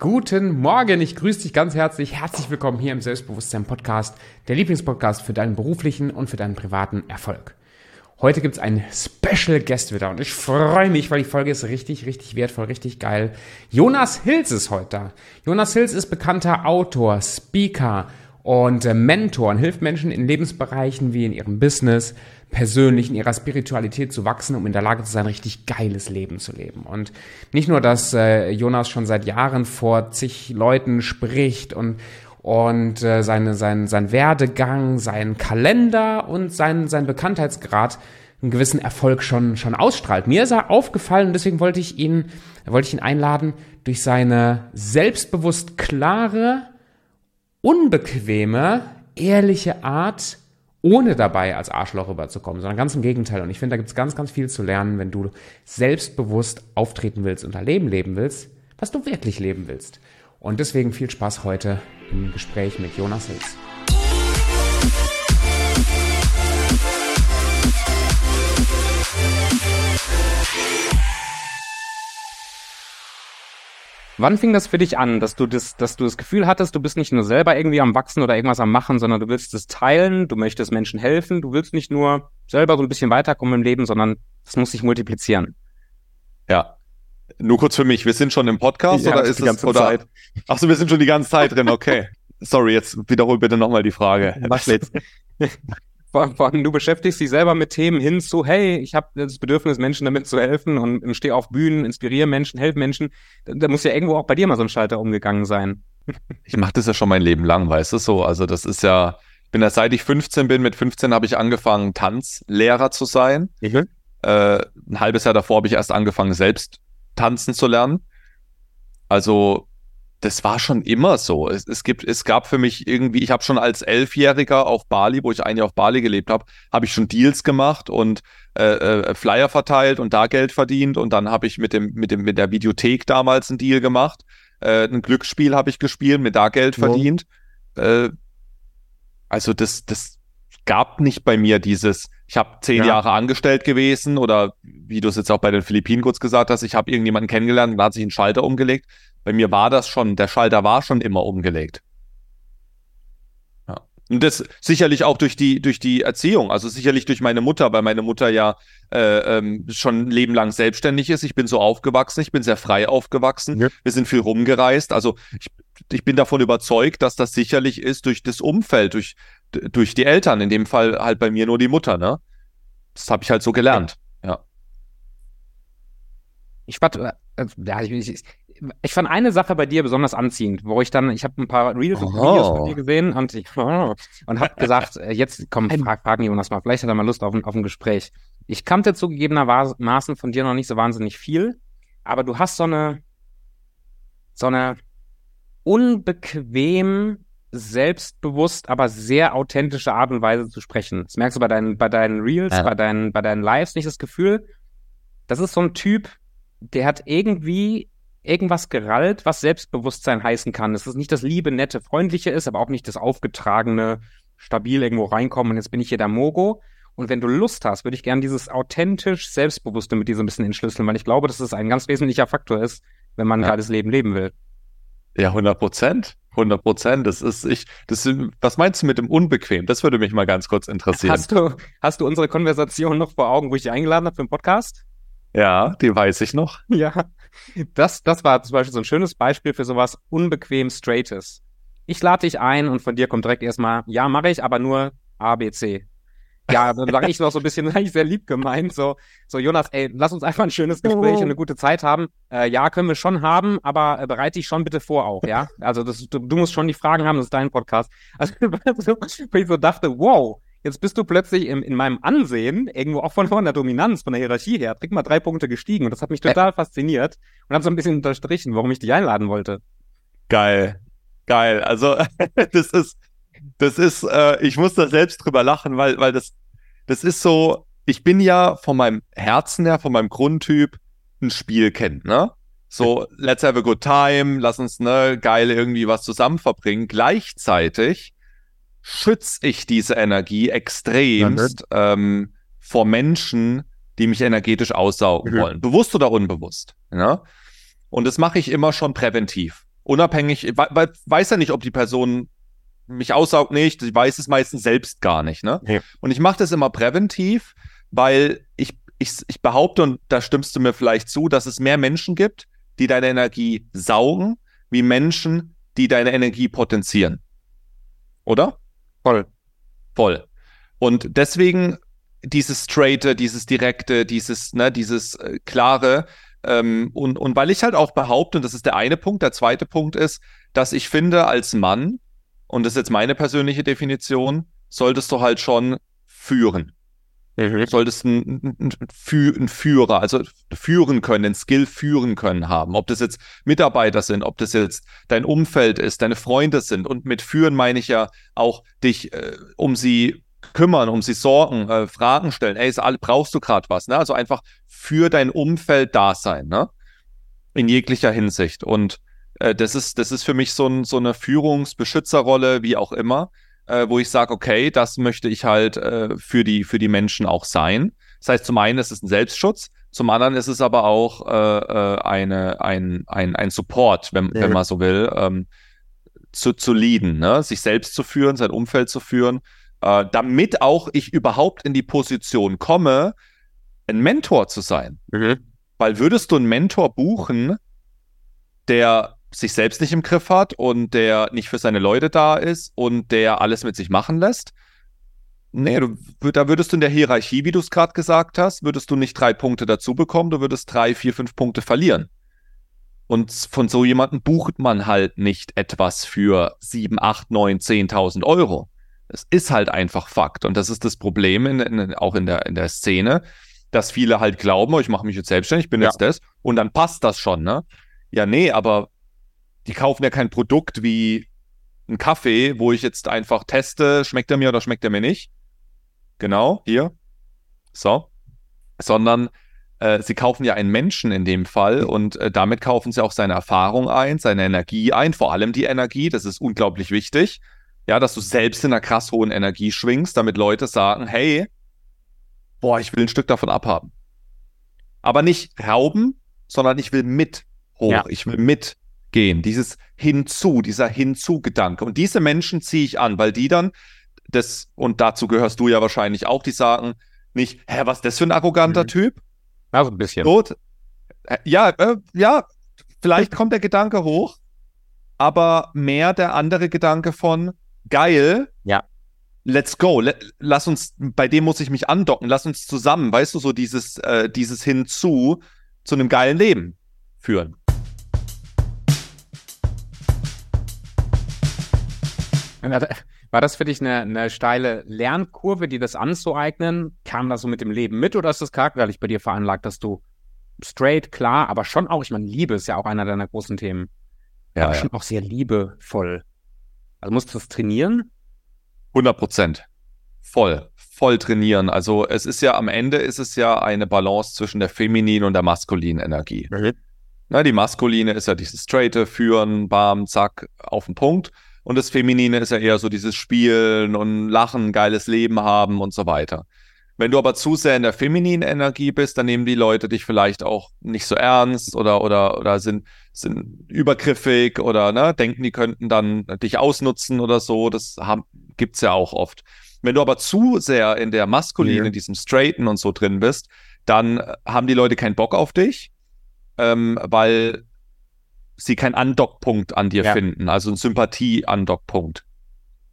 Guten Morgen, ich grüße dich ganz herzlich. Herzlich willkommen hier im Selbstbewusstsein Podcast, der Lieblingspodcast für deinen beruflichen und für deinen privaten Erfolg. Heute gibt's einen Special Guest wieder und ich freue mich, weil die Folge ist richtig, richtig wertvoll, richtig geil. Jonas Hills ist heute da. Jonas Hills ist bekannter Autor, Speaker und Mentor und hilft Menschen in Lebensbereichen wie in ihrem Business, persönlich in ihrer Spiritualität zu wachsen, um in der Lage zu sein, richtig geiles Leben zu leben. Und nicht nur, dass äh, Jonas schon seit Jahren vor zig Leuten spricht und und äh, seine, sein, sein Werdegang, sein Kalender und sein, sein Bekanntheitsgrad einen gewissen Erfolg schon, schon ausstrahlt. Mir ist er aufgefallen und deswegen wollte ich ihn, wollte ich ihn einladen, durch seine selbstbewusst klare, unbequeme, ehrliche Art ohne dabei als Arschloch rüberzukommen, sondern ganz im Gegenteil. Und ich finde, da gibt es ganz, ganz viel zu lernen, wenn du selbstbewusst auftreten willst und dein Leben leben willst, was du wirklich leben willst. Und deswegen viel Spaß heute im Gespräch mit Jonas Hills. Wann fing das für dich an, dass du das, dass du das Gefühl hattest, du bist nicht nur selber irgendwie am Wachsen oder irgendwas am Machen, sondern du willst es teilen, du möchtest Menschen helfen, du willst nicht nur selber so ein bisschen weiterkommen im Leben, sondern es muss sich multiplizieren. Ja. Nur kurz für mich, wir sind schon im Podcast ja, oder ist die ganze es oder? Zeit. Ach so, wir sind schon die ganze Zeit drin, okay. Sorry, jetzt wiederhol bitte nochmal die Frage. Was jetzt? du beschäftigst dich selber mit Themen hin zu, hey, ich habe das Bedürfnis, Menschen damit zu helfen und stehe auf Bühnen, inspiriere Menschen, helfe Menschen. Da, da, muss ja irgendwo auch bei dir mal so ein Schalter umgegangen sein. Ich mache das ja schon mein Leben lang, weißt du so. Also das ist ja, ich bin ja seit ich 15 bin, mit 15 habe ich angefangen, Tanzlehrer zu sein. Mhm. Äh, ein halbes Jahr davor habe ich erst angefangen, selbst tanzen zu lernen. Also das war schon immer so. Es, es, gibt, es gab für mich irgendwie, ich habe schon als Elfjähriger auf Bali, wo ich ein Jahr auf Bali gelebt habe, habe ich schon Deals gemacht und äh, äh, Flyer verteilt und da Geld verdient. Und dann habe ich mit dem, mit dem, mit der Videothek damals einen Deal gemacht. Äh, ein Glücksspiel habe ich gespielt, mir da Geld verdient. Äh, also das, das gab nicht bei mir dieses, ich habe zehn ja. Jahre angestellt gewesen oder wie du es jetzt auch bei den Philippinen kurz gesagt hast, ich habe irgendjemanden kennengelernt und da hat sich ein Schalter umgelegt bei mir war das schon, der Schalter war schon immer umgelegt. Ja. Und das sicherlich auch durch die, durch die Erziehung, also sicherlich durch meine Mutter, weil meine Mutter ja äh, ähm, schon ein Leben lang selbstständig ist. Ich bin so aufgewachsen, ich bin sehr frei aufgewachsen. Ja. Wir sind viel rumgereist. Also ich, ich bin davon überzeugt, dass das sicherlich ist durch das Umfeld, durch, durch die Eltern, in dem Fall halt bei mir nur die Mutter, ne? Das habe ich halt so gelernt. Ja. Ich warte, äh, ja, ich, ich, ich fand eine Sache bei dir besonders anziehend, wo ich dann, ich habe ein paar Reels und Videos von dir gesehen und, ich, und habe gesagt, äh, jetzt komm, frag, fragen Jonas mal, vielleicht hat er mal Lust auf ein, auf ein Gespräch. Ich kannte zugegebenermaßen von dir noch nicht so wahnsinnig viel, aber du hast so eine, so eine unbequem, selbstbewusst, aber sehr authentische Art und Weise zu sprechen. Das merkst du bei deinen, bei deinen Reels, ja. bei deinen, bei deinen Lives nicht das Gefühl. Das ist so ein Typ, der hat irgendwie irgendwas gerallt, was Selbstbewusstsein heißen kann. Es ist nicht das liebe, nette, freundliche ist, aber auch nicht das aufgetragene, stabil irgendwo reinkommen und jetzt bin ich hier der Mogo. Und wenn du Lust hast, würde ich gerne dieses authentisch Selbstbewusste mit dir so ein bisschen entschlüsseln, weil ich glaube, dass es ein ganz wesentlicher Faktor ist, wenn man ja. geiles Leben leben will. Ja, 100 Prozent. 100 Prozent. Das ist, ich, das, was meinst du mit dem Unbequem? Das würde mich mal ganz kurz interessieren. Hast du, hast du unsere Konversation noch vor Augen, wo ich dich eingeladen habe für den Podcast? Ja, die weiß ich noch. Ja, das, das war zum Beispiel so ein schönes Beispiel für sowas unbequem Straightes. Ich lade dich ein und von dir kommt direkt erstmal, ja, mache ich, aber nur A, B, C. Ja, dann sage ich noch so ein bisschen, eigentlich sehr lieb gemeint, so, so Jonas, ey, lass uns einfach ein schönes Gespräch und eine gute Zeit haben. Äh, ja, können wir schon haben, aber äh, bereite dich schon bitte vor auch, ja? Also das, du, du musst schon die Fragen haben, das ist dein Podcast. Also, wo ich so dachte, wow, Jetzt bist du plötzlich im, in meinem Ansehen, irgendwo auch von, von der Dominanz, von der Hierarchie her, direkt mal drei Punkte gestiegen. Und das hat mich total äh. fasziniert und hat so ein bisschen unterstrichen, warum ich dich einladen wollte. Geil. Geil. Also, das ist, das ist, äh, ich muss da selbst drüber lachen, weil, weil das, das ist so, ich bin ja von meinem Herzen her, von meinem Grundtyp ein Spielkind, ne? So, let's have a good time, lass uns, ne, geil irgendwie was zusammen verbringen. Gleichzeitig schütze ich diese Energie extremst ähm, vor Menschen, die mich energetisch aussaugen mhm. wollen, bewusst oder unbewusst. Ja? Und das mache ich immer schon präventiv. Unabhängig, weil, weiß ja nicht, ob die Person mich aussaugt nicht, sie weiß es meistens selbst gar nicht. Ne? Ja. Und ich mache das immer präventiv, weil ich, ich, ich behaupte, und da stimmst du mir vielleicht zu, dass es mehr Menschen gibt, die deine Energie saugen, wie Menschen, die deine Energie potenzieren. Oder? Voll. Voll. Und deswegen dieses straighte, dieses direkte, dieses, ne, dieses äh, klare. Ähm, und, und weil ich halt auch behaupte, und das ist der eine Punkt, der zweite Punkt ist, dass ich finde, als Mann, und das ist jetzt meine persönliche Definition, solltest du halt schon führen. Mhm. Solltest ein, Führer, also führen können, ein Skill führen können haben. Ob das jetzt Mitarbeiter sind, ob das jetzt dein Umfeld ist, deine Freunde sind. Und mit führen meine ich ja auch dich äh, um sie kümmern, um sie sorgen, äh, Fragen stellen. Ey, ist brauchst du gerade was? Ne? Also einfach für dein Umfeld da sein, ne? In jeglicher Hinsicht. Und äh, das ist, das ist für mich so, ein, so eine Führungsbeschützerrolle, wie auch immer äh, wo ich sage, okay, das möchte ich halt äh, für, die, für die Menschen auch sein. Das heißt, zum einen ist es ein Selbstschutz, zum anderen ist es aber auch äh, äh eine, ein, ein, ein Support, wenn, ja. wenn man so will, ähm, zu, zu leaden, ne? sich selbst zu führen, sein Umfeld zu führen, äh, damit auch ich überhaupt in die Position komme, ein Mentor zu sein. Mhm. Weil würdest du einen Mentor buchen, der sich selbst nicht im Griff hat und der nicht für seine Leute da ist und der alles mit sich machen lässt. Nee, du, da würdest du in der Hierarchie, wie du es gerade gesagt hast, würdest du nicht drei Punkte dazu bekommen, du würdest drei, vier, fünf Punkte verlieren. Und von so jemandem bucht man halt nicht etwas für sieben, acht, neun, zehntausend Euro. Es ist halt einfach Fakt. Und das ist das Problem in, in, auch in der, in der Szene, dass viele halt glauben, oh, ich mache mich jetzt selbstständig, ich bin ja. jetzt das und dann passt das schon, ne? Ja, nee, aber die kaufen ja kein Produkt wie ein Kaffee, wo ich jetzt einfach teste, schmeckt er mir oder schmeckt er mir nicht. Genau, hier. So. Sondern äh, sie kaufen ja einen Menschen in dem Fall und äh, damit kaufen sie auch seine Erfahrung ein, seine Energie ein, vor allem die Energie, das ist unglaublich wichtig. Ja, dass du selbst in einer krass hohen Energie schwingst, damit Leute sagen, hey, boah, ich will ein Stück davon abhaben. Aber nicht rauben, sondern ich will mit hoch, ja. ich will mit gehen, dieses Hinzu, dieser Hinzu-Gedanke. Und diese Menschen ziehe ich an, weil die dann das, und dazu gehörst du ja wahrscheinlich auch, die sagen nicht, hä, was ist das für ein arroganter mhm. Typ? Also ein bisschen. Gut. Ja, äh, ja, vielleicht kommt der Gedanke hoch, aber mehr der andere Gedanke von geil. Ja. Let's go. Lass uns, bei dem muss ich mich andocken. Lass uns zusammen, weißt du, so dieses, äh, dieses Hinzu zu einem geilen Leben führen. War das für dich eine, eine steile Lernkurve, dir das anzueignen? Kam das so mit dem Leben mit oder ist das charakterlich bei dir veranlagt, dass du straight, klar, aber schon auch, ich meine, Liebe ist ja auch einer deiner großen Themen. Ja, aber ja. schon auch sehr liebevoll. Also musst du das trainieren? 100 Prozent. Voll. Voll trainieren. Also es ist ja am Ende ist es ja eine Balance zwischen der femininen und der maskulinen Energie. Mhm. Na, die maskuline ist ja dieses straighte, führen, bam, zack, auf den Punkt. Und das Feminine ist ja eher so dieses Spielen und Lachen, geiles Leben haben und so weiter. Wenn du aber zu sehr in der femininen Energie bist, dann nehmen die Leute dich vielleicht auch nicht so ernst oder, oder, oder sind, sind übergriffig oder ne, denken, die könnten dann dich ausnutzen oder so. Das haben, gibt's ja auch oft. Wenn du aber zu sehr in der maskulinen, in diesem Straighten und so drin bist, dann haben die Leute keinen Bock auf dich, ähm, weil sie keinen Andockpunkt an dir ja. finden, also einen Sympathie-Andockpunkt.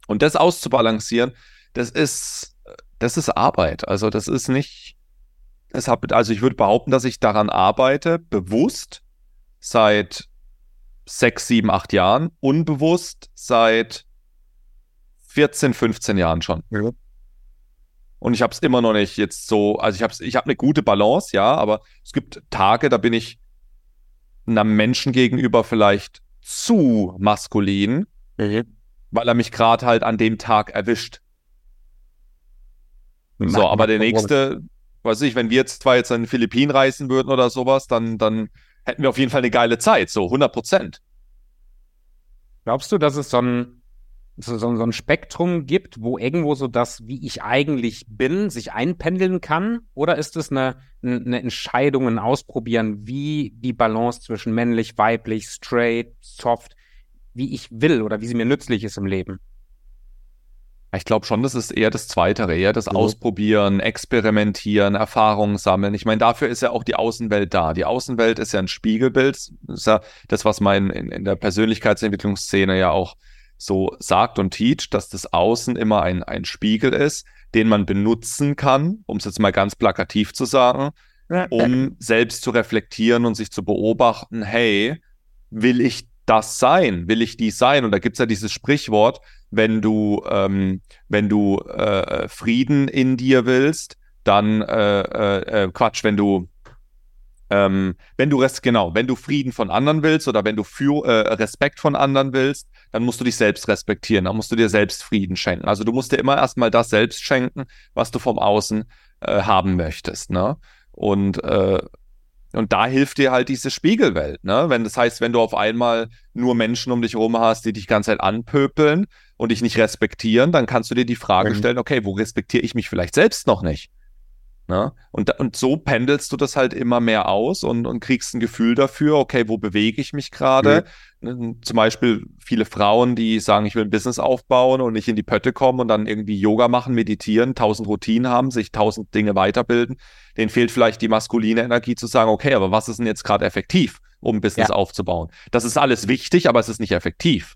Und das auszubalancieren, das ist, das ist Arbeit. Also das ist nicht, das hab, also ich würde behaupten, dass ich daran arbeite, bewusst seit sechs, sieben, acht Jahren, unbewusst seit 14, 15 Jahren schon. Ja. Und ich habe es immer noch nicht jetzt so, also ich habe ich hab eine gute Balance, ja, aber es gibt Tage, da bin ich einem Menschen gegenüber vielleicht zu maskulin, mhm. weil er mich gerade halt an dem Tag erwischt. So, aber der nächste, weiß ich, wenn wir jetzt zwar jetzt an den Philippinen reisen würden oder sowas, dann, dann hätten wir auf jeden Fall eine geile Zeit, so 100 Prozent. Glaubst du, dass es so ein, so, so ein Spektrum gibt, wo irgendwo so das, wie ich eigentlich bin, sich einpendeln kann? Oder ist es eine, eine Entscheidung, ein Ausprobieren, wie die Balance zwischen männlich, weiblich, straight, soft, wie ich will oder wie sie mir nützlich ist im Leben? Ich glaube schon, das ist eher das Zweite, eher das mhm. Ausprobieren, Experimentieren, Erfahrungen sammeln. Ich meine, dafür ist ja auch die Außenwelt da. Die Außenwelt ist ja ein Spiegelbild. Das ist ja das, was man in, in der Persönlichkeitsentwicklungsszene ja auch so sagt und teacht, dass das Außen immer ein, ein Spiegel ist, den man benutzen kann, um es jetzt mal ganz plakativ zu sagen, um selbst zu reflektieren und sich zu beobachten, hey, will ich das sein? Will ich dies sein? Und da gibt es ja dieses Sprichwort, wenn du, ähm, wenn du äh, Frieden in dir willst, dann äh, äh, äh Quatsch, wenn du ähm, wenn du Rest, genau, wenn du Frieden von anderen willst oder wenn du für, äh, Respekt von anderen willst, dann musst du dich selbst respektieren, dann musst du dir selbst Frieden schenken. Also du musst dir immer erstmal das selbst schenken, was du vom Außen äh, haben möchtest. Ne? Und äh, und da hilft dir halt diese Spiegelwelt, ne? Wenn das heißt, wenn du auf einmal nur Menschen um dich herum hast, die dich ganze Zeit anpöpeln und dich nicht respektieren, dann kannst du dir die Frage mhm. stellen, okay, wo respektiere ich mich vielleicht selbst noch nicht? Ne? Und, und so pendelst du das halt immer mehr aus und, und kriegst ein Gefühl dafür, okay, wo bewege ich mich gerade? Mhm. Zum Beispiel viele Frauen, die sagen, ich will ein Business aufbauen und nicht in die Pötte kommen und dann irgendwie Yoga machen, meditieren, tausend Routinen haben, sich tausend Dinge weiterbilden. Denen fehlt vielleicht die maskuline Energie zu sagen, okay, aber was ist denn jetzt gerade effektiv, um ein Business ja. aufzubauen? Das ist alles wichtig, aber es ist nicht effektiv.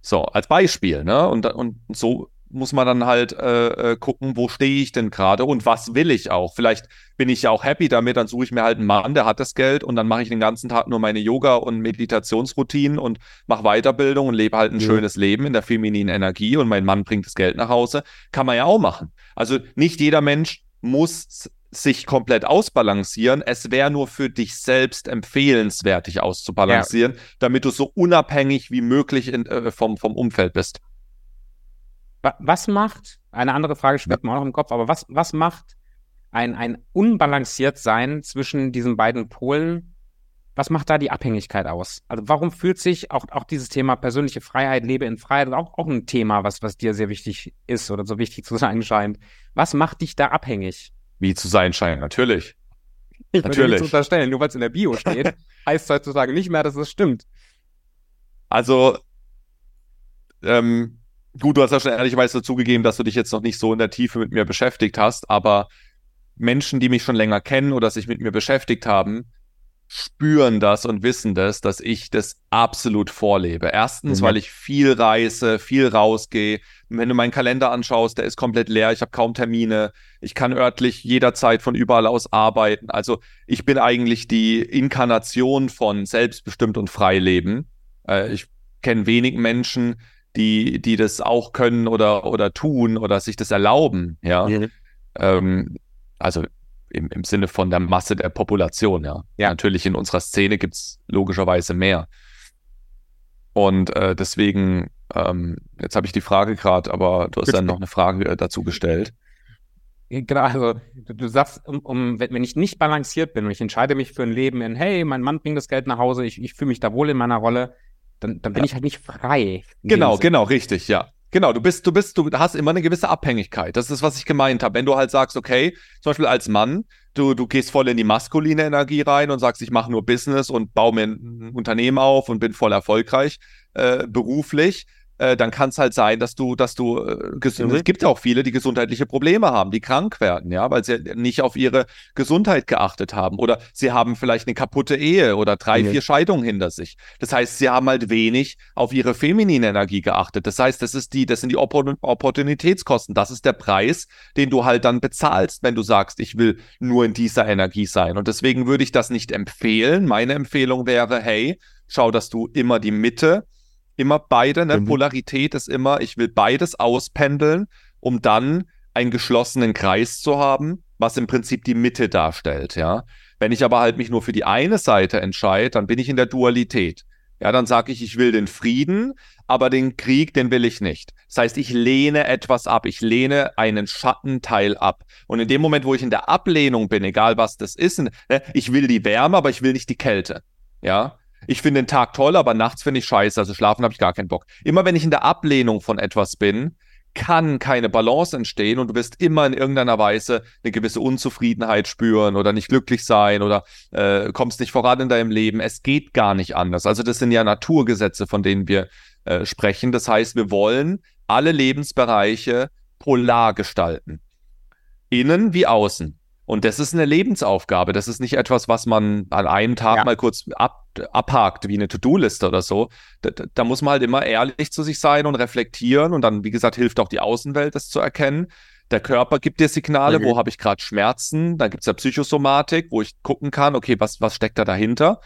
So, als Beispiel, ne? Und, und so muss man dann halt äh, äh, gucken, wo stehe ich denn gerade und was will ich auch. Vielleicht bin ich ja auch happy damit, dann suche ich mir halt einen Mann, der hat das Geld und dann mache ich den ganzen Tag nur meine Yoga- und Meditationsroutinen und mache Weiterbildung und lebe halt ein ja. schönes Leben in der femininen Energie und mein Mann bringt das Geld nach Hause. Kann man ja auch machen. Also nicht jeder Mensch muss sich komplett ausbalancieren. Es wäre nur für dich selbst empfehlenswert, dich auszubalancieren, ja. damit du so unabhängig wie möglich in, äh, vom, vom Umfeld bist. Was macht, eine andere Frage schwebt ja. mir auch noch im Kopf, aber was, was macht ein, ein unbalanciert sein zwischen diesen beiden Polen? Was macht da die Abhängigkeit aus? Also warum fühlt sich auch, auch dieses Thema persönliche Freiheit, lebe in Freiheit, auch, auch ein Thema, was, was dir sehr wichtig ist oder so wichtig zu sein scheint. Was macht dich da abhängig? Wie zu sein scheint, natürlich. Ich natürlich. Zu unterstellen, nur weil es in der Bio steht, heißt heutzutage nicht mehr, dass es stimmt. Also, ähm, Gut, du hast ja schon ehrlicherweise zugegeben, dass du dich jetzt noch nicht so in der Tiefe mit mir beschäftigt hast, aber Menschen, die mich schon länger kennen oder sich mit mir beschäftigt haben, spüren das und wissen das, dass ich das absolut vorlebe. Erstens, mhm. weil ich viel reise, viel rausgehe. Wenn du meinen Kalender anschaust, der ist komplett leer, ich habe kaum Termine, ich kann örtlich jederzeit von überall aus arbeiten. Also ich bin eigentlich die Inkarnation von selbstbestimmt und frei leben. Äh, ich kenne wenig Menschen, die, die das auch können oder, oder tun oder sich das erlauben, ja. Mhm. Ähm, also im, im Sinne von der Masse der Population, ja. ja. Natürlich in unserer Szene gibt es logischerweise mehr. Und äh, deswegen, ähm, jetzt habe ich die Frage gerade, aber du hast dann noch eine Frage äh, dazu gestellt. Genau, also du, du sagst, um, um, wenn ich nicht balanciert bin und ich entscheide mich für ein Leben in, hey, mein Mann bringt das Geld nach Hause, ich, ich fühle mich da wohl in meiner Rolle, dann, dann bin ja. ich halt nicht frei. Genau, genau, richtig, ja. Genau, du bist, du bist, du hast immer eine gewisse Abhängigkeit. Das ist, was ich gemeint habe. Wenn du halt sagst, okay, zum Beispiel als Mann, du, du gehst voll in die maskuline Energie rein und sagst, ich mache nur Business und baue mir ein Unternehmen auf und bin voll erfolgreich äh, beruflich, äh, dann kann es halt sein, dass du, dass du, äh, es gibt ja auch viele, die gesundheitliche Probleme haben, die krank werden, ja, weil sie nicht auf ihre Gesundheit geachtet haben oder sie haben vielleicht eine kaputte Ehe oder drei, mhm. vier Scheidungen hinter sich. Das heißt, sie haben halt wenig auf ihre feminine Energie geachtet. Das heißt, das ist die, das sind die Opportunitätskosten. Das ist der Preis, den du halt dann bezahlst, wenn du sagst, ich will nur in dieser Energie sein. Und deswegen würde ich das nicht empfehlen. Meine Empfehlung wäre, hey, schau, dass du immer die Mitte Immer beide, ne? Mhm. Polarität ist immer, ich will beides auspendeln, um dann einen geschlossenen Kreis zu haben, was im Prinzip die Mitte darstellt, ja. Wenn ich aber halt mich nur für die eine Seite entscheide, dann bin ich in der Dualität. Ja, dann sage ich, ich will den Frieden, aber den Krieg, den will ich nicht. Das heißt, ich lehne etwas ab, ich lehne einen Schattenteil ab. Und in dem Moment, wo ich in der Ablehnung bin, egal was das ist, ne, ich will die Wärme, aber ich will nicht die Kälte. Ja, ich finde den Tag toll, aber nachts finde ich scheiße. Also schlafen habe ich gar keinen Bock. Immer wenn ich in der Ablehnung von etwas bin, kann keine Balance entstehen und du wirst immer in irgendeiner Weise eine gewisse Unzufriedenheit spüren oder nicht glücklich sein oder äh, kommst nicht voran in deinem Leben. Es geht gar nicht anders. Also das sind ja Naturgesetze, von denen wir äh, sprechen. Das heißt, wir wollen alle Lebensbereiche polar gestalten. Innen wie außen. Und das ist eine Lebensaufgabe. Das ist nicht etwas, was man an einem Tag ja. mal kurz ab, abhakt, wie eine To-Do-Liste oder so. Da, da, muss man halt immer ehrlich zu sich sein und reflektieren. Und dann, wie gesagt, hilft auch die Außenwelt, das zu erkennen. Der Körper gibt dir Signale, okay. wo habe ich gerade Schmerzen. Dann gibt es ja Psychosomatik, wo ich gucken kann, okay, was, was steckt da dahinter?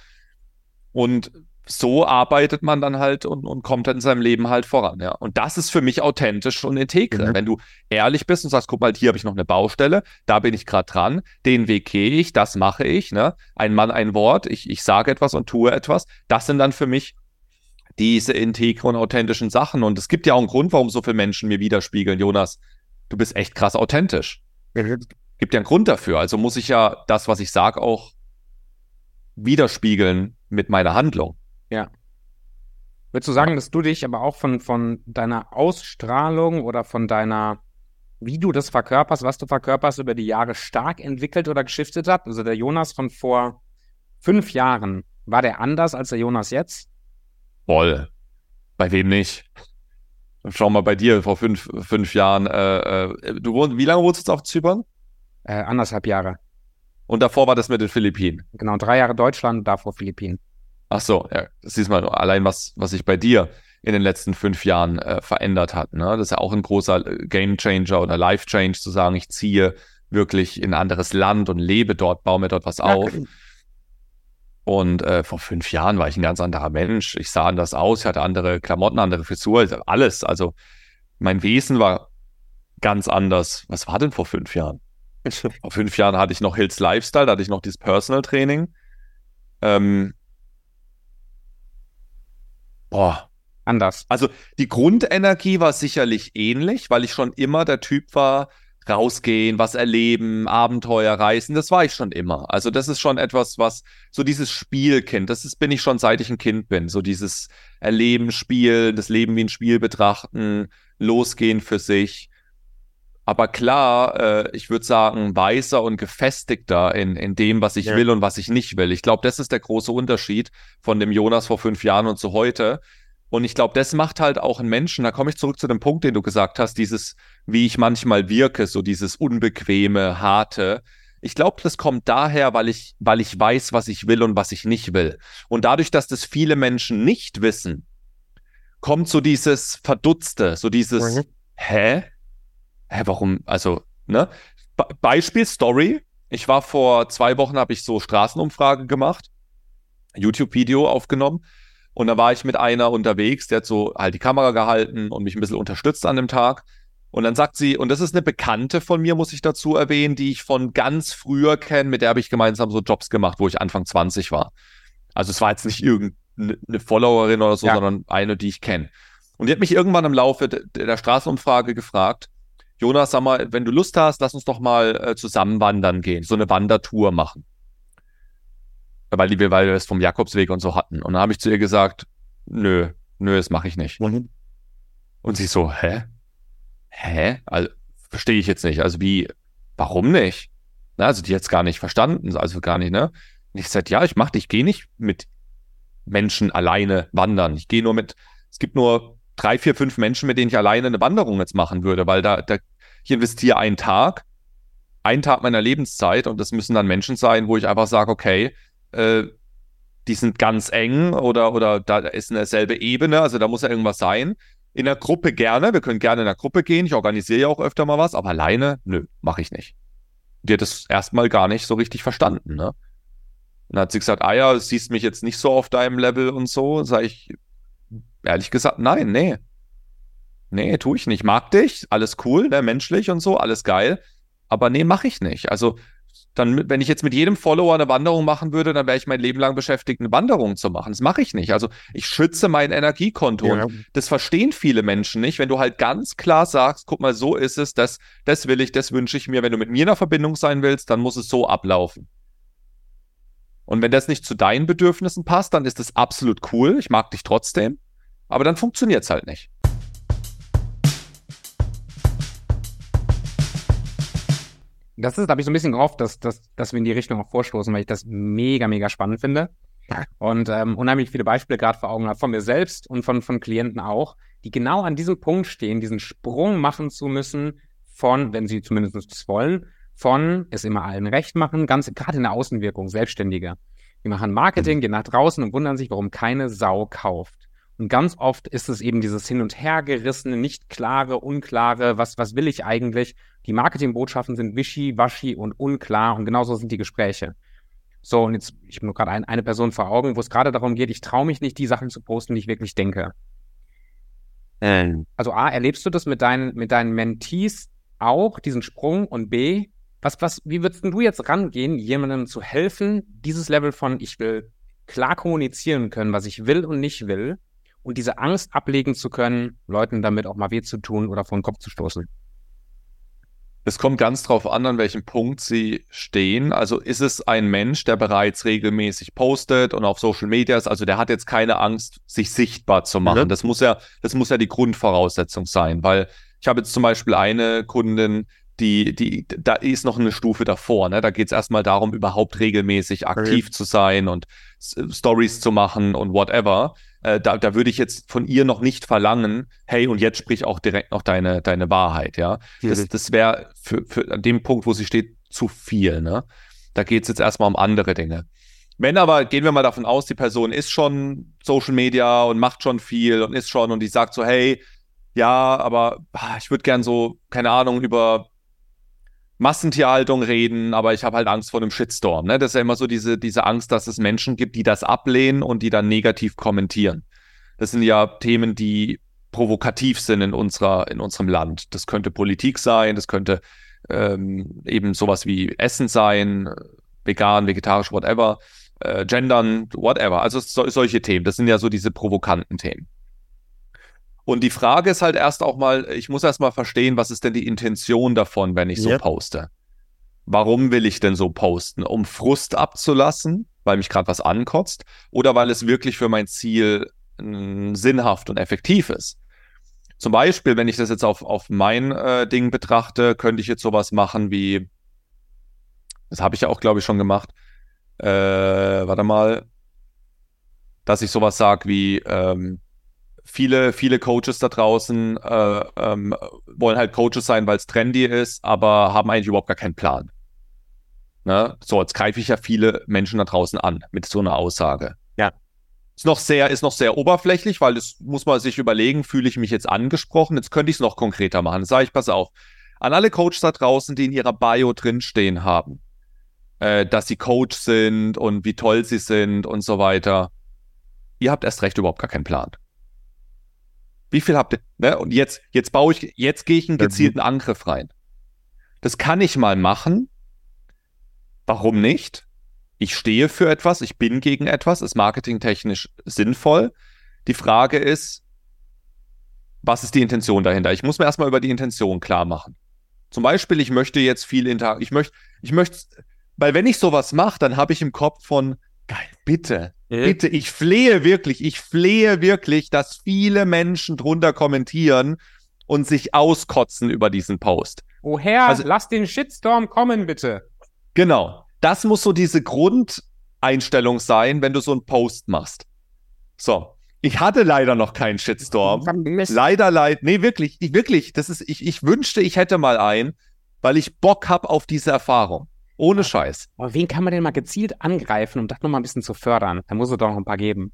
Und so arbeitet man dann halt und, und kommt dann in seinem Leben halt voran. Ja. Und das ist für mich authentisch und integre. Mhm. Wenn du ehrlich bist und sagst, guck mal, hier habe ich noch eine Baustelle, da bin ich gerade dran, den Weg gehe ich, das mache ich. Ne? Ein Mann, ein Wort, ich, ich sage etwas und tue etwas. Das sind dann für mich diese integren und authentischen Sachen. Und es gibt ja auch einen Grund, warum so viele Menschen mir widerspiegeln, Jonas, du bist echt krass authentisch. Mhm. Gibt ja einen Grund dafür. Also muss ich ja das, was ich sage, auch widerspiegeln mit meiner Handlung. Ja. Würdest du sagen, dass du dich aber auch von, von deiner Ausstrahlung oder von deiner, wie du das verkörperst, was du verkörperst, über die Jahre stark entwickelt oder geschiftet hat? Also der Jonas von vor fünf Jahren, war der anders als der Jonas jetzt? Voll. Bei wem nicht? Schau mal bei dir vor fünf, fünf Jahren. Äh, äh, du wohnt, wie lange wohnst du auf Zypern? Äh, anderthalb Jahre. Und davor war das mit den Philippinen? Genau, drei Jahre Deutschland, davor Philippinen. Ach so, ja, das siehst mal allein, was, was sich bei dir in den letzten fünf Jahren äh, verändert hat. Ne? Das ist ja auch ein großer äh, Game Changer oder Life Change, zu sagen, ich ziehe wirklich in ein anderes Land und lebe dort, baue mir dort was auf. Ja, und äh, vor fünf Jahren war ich ein ganz anderer Mensch. Ich sah anders aus, ich hatte andere Klamotten, andere Frisur, alles. Also mein Wesen war ganz anders. Was war denn vor fünf Jahren? vor fünf Jahren hatte ich noch Hills Lifestyle, da hatte ich noch dieses Personal Training. Ähm, Boah. Anders. Also die Grundenergie war sicherlich ähnlich, weil ich schon immer der Typ war, rausgehen, was erleben, Abenteuer reisen, das war ich schon immer. Also das ist schon etwas, was so dieses Spielkind, das ist, bin ich schon seit ich ein Kind bin, so dieses Erleben, Spielen, das Leben wie ein Spiel betrachten, losgehen für sich. Aber klar, äh, ich würde sagen, weiser und gefestigter in, in dem, was ich ja. will und was ich nicht will. Ich glaube, das ist der große Unterschied von dem Jonas vor fünf Jahren und zu heute. Und ich glaube, das macht halt auch einen Menschen, da komme ich zurück zu dem Punkt, den du gesagt hast, dieses, wie ich manchmal wirke, so dieses unbequeme, harte. Ich glaube, das kommt daher, weil ich, weil ich weiß, was ich will und was ich nicht will. Und dadurch, dass das viele Menschen nicht wissen, kommt so dieses Verdutzte, so dieses, mhm. hä? Hä, warum, also, ne? Be Beispiel Story. Ich war vor zwei Wochen, habe ich so Straßenumfrage gemacht, YouTube-Video aufgenommen. Und da war ich mit einer unterwegs, der hat so halt die Kamera gehalten und mich ein bisschen unterstützt an dem Tag. Und dann sagt sie, und das ist eine Bekannte von mir, muss ich dazu erwähnen, die ich von ganz früher kenne, mit der habe ich gemeinsam so Jobs gemacht, wo ich Anfang 20 war. Also es war jetzt nicht irgendeine Followerin oder so, ja. sondern eine, die ich kenne. Und die hat mich irgendwann im Laufe der Straßenumfrage gefragt, Jonas, sag mal, wenn du Lust hast, lass uns doch mal äh, zusammen wandern gehen, so eine Wandertour machen. Weil, die, weil wir es vom Jakobsweg und so hatten. Und dann habe ich zu ihr gesagt, nö, nö, das mache ich nicht. Mhm. Und sie so, hä? Hä? Also, verstehe ich jetzt nicht. Also wie, warum nicht? Na, also die jetzt gar nicht verstanden, also gar nicht, ne? Und ich sagte, ja, ich mach, ich gehe nicht mit Menschen alleine wandern. Ich gehe nur mit, es gibt nur drei, vier, fünf Menschen, mit denen ich alleine eine Wanderung jetzt machen würde, weil da, da ich investiere einen Tag, einen Tag meiner Lebenszeit und das müssen dann Menschen sein, wo ich einfach sage, okay, äh, die sind ganz eng oder, oder da ist eine selbe Ebene, also da muss ja irgendwas sein. In der Gruppe gerne, wir können gerne in der Gruppe gehen, ich organisiere ja auch öfter mal was, aber alleine, nö, mache ich nicht. Die hat das erstmal gar nicht so richtig verstanden, ne? Dann hat sie gesagt, ah ja, siehst mich jetzt nicht so auf deinem Level und so. Sag ich, Ehrlich gesagt, nein, nee. Nee, tue ich nicht. Mag dich, alles cool, ne, menschlich und so, alles geil. Aber nee, mache ich nicht. Also, dann, wenn ich jetzt mit jedem Follower eine Wanderung machen würde, dann wäre ich mein Leben lang beschäftigt, eine Wanderung zu machen. Das mache ich nicht. Also, ich schütze mein Energiekonto. Ja. Das verstehen viele Menschen nicht. Wenn du halt ganz klar sagst, guck mal, so ist es, das, das will ich, das wünsche ich mir. Wenn du mit mir in einer Verbindung sein willst, dann muss es so ablaufen. Und wenn das nicht zu deinen Bedürfnissen passt, dann ist das absolut cool. Ich mag dich trotzdem. Aber dann funktioniert es halt nicht. Das ist, da habe ich so ein bisschen gehofft, dass, dass, dass wir in die Richtung auch vorstoßen, weil ich das mega, mega spannend finde. Und ähm, unheimlich viele Beispiele gerade vor Augen habe, von mir selbst und von, von Klienten auch, die genau an diesem Punkt stehen, diesen Sprung machen zu müssen von, wenn sie zumindest das wollen, von es immer allen recht machen, ganz gerade in der Außenwirkung, Selbstständige. Die machen Marketing, mhm. gehen nach draußen und wundern sich, warum keine Sau kauft. Und ganz oft ist es eben dieses Hin- und Hergerissene, nicht klare, unklare, was, was will ich eigentlich? Die Marketingbotschaften sind wischi-waschi und unklar und genauso sind die Gespräche. So, und jetzt, ich habe nur gerade ein, eine Person vor Augen, wo es gerade darum geht, ich traue mich nicht, die Sachen zu posten, die ich wirklich denke. Ähm. Also A, erlebst du das mit deinen, mit deinen Mentees auch, diesen Sprung? Und B, was, was, wie würdest du jetzt rangehen, jemandem zu helfen, dieses Level von ich will klar kommunizieren können, was ich will und nicht will, und diese Angst ablegen zu können, Leuten damit auch mal weh zu tun oder vor den Kopf zu stoßen? Es kommt ganz drauf an, an welchem Punkt sie stehen. Also ist es ein Mensch, der bereits regelmäßig postet und auf Social Media ist, also der hat jetzt keine Angst, sich sichtbar zu machen. Mhm. Das muss ja, das muss ja die Grundvoraussetzung sein, weil ich habe jetzt zum Beispiel eine Kundin, die, die, da ist noch eine Stufe davor. Ne? Da geht es erstmal darum, überhaupt regelmäßig aktiv okay. zu sein und Stories zu machen und whatever. Äh, da, da würde ich jetzt von ihr noch nicht verlangen, hey, und jetzt sprich auch direkt noch deine, deine Wahrheit, ja. Das, das wäre für, für an dem Punkt, wo sie steht, zu viel, ne? Da geht es jetzt erstmal um andere Dinge. Wenn aber, gehen wir mal davon aus, die Person ist schon Social Media und macht schon viel und ist schon und die sagt so, hey, ja, aber ah, ich würde gern so, keine Ahnung, über Massentierhaltung reden, aber ich habe halt Angst vor einem Shitstorm. Ne? Das ist ja immer so diese, diese Angst, dass es Menschen gibt, die das ablehnen und die dann negativ kommentieren. Das sind ja Themen, die provokativ sind in unserer, in unserem Land. Das könnte Politik sein, das könnte ähm, eben sowas wie Essen sein, vegan, vegetarisch, whatever, äh, gendern, whatever. Also so, solche Themen. Das sind ja so diese provokanten Themen. Und die Frage ist halt erst auch mal, ich muss erst mal verstehen, was ist denn die Intention davon, wenn ich so yep. poste? Warum will ich denn so posten? Um Frust abzulassen, weil mich gerade was ankotzt, oder weil es wirklich für mein Ziel sinnhaft und effektiv ist? Zum Beispiel, wenn ich das jetzt auf, auf mein äh, Ding betrachte, könnte ich jetzt sowas machen wie, das habe ich ja auch, glaube ich, schon gemacht. Äh, warte mal, dass ich sowas sage wie, ähm, viele, viele Coaches da draußen äh, ähm, wollen halt Coaches sein, weil es trendy ist, aber haben eigentlich überhaupt gar keinen Plan. Ne? So, jetzt greife ich ja viele Menschen da draußen an mit so einer Aussage. Ja. Ist noch sehr, ist noch sehr oberflächlich, weil das muss man sich überlegen, fühle ich mich jetzt angesprochen? Jetzt könnte ich es noch konkreter machen. Sage ich, pass auf. An alle Coaches da draußen, die in ihrer Bio drinstehen haben, äh, dass sie Coach sind und wie toll sie sind und so weiter. Ihr habt erst recht überhaupt gar keinen Plan. Wie viel habt ihr? Ne? Und jetzt, jetzt baue ich, jetzt gehe ich einen gezielten Angriff rein. Das kann ich mal machen. Warum nicht? Ich stehe für etwas, ich bin gegen etwas, ist marketingtechnisch sinnvoll. Die Frage ist, was ist die Intention dahinter? Ich muss mir erstmal über die Intention klar machen. Zum Beispiel, ich möchte jetzt viel Inter, ich möchte, ich möchte, weil wenn ich sowas mache, dann habe ich im Kopf von, geil, bitte, Mhm. Bitte, ich flehe wirklich, ich flehe wirklich, dass viele Menschen drunter kommentieren und sich auskotzen über diesen Post. Oh Herr, also, lass den Shitstorm kommen, bitte. Genau. Das muss so diese Grundeinstellung sein, wenn du so einen Post machst. So. Ich hatte leider noch keinen Shitstorm. Leider, leid. Nee, wirklich, ich, wirklich. Das ist, ich, ich wünschte, ich hätte mal einen, weil ich Bock habe auf diese Erfahrung. Ohne Scheiß. Aber wen kann man denn mal gezielt angreifen, um das nochmal ein bisschen zu fördern? Da muss es doch noch ein paar geben.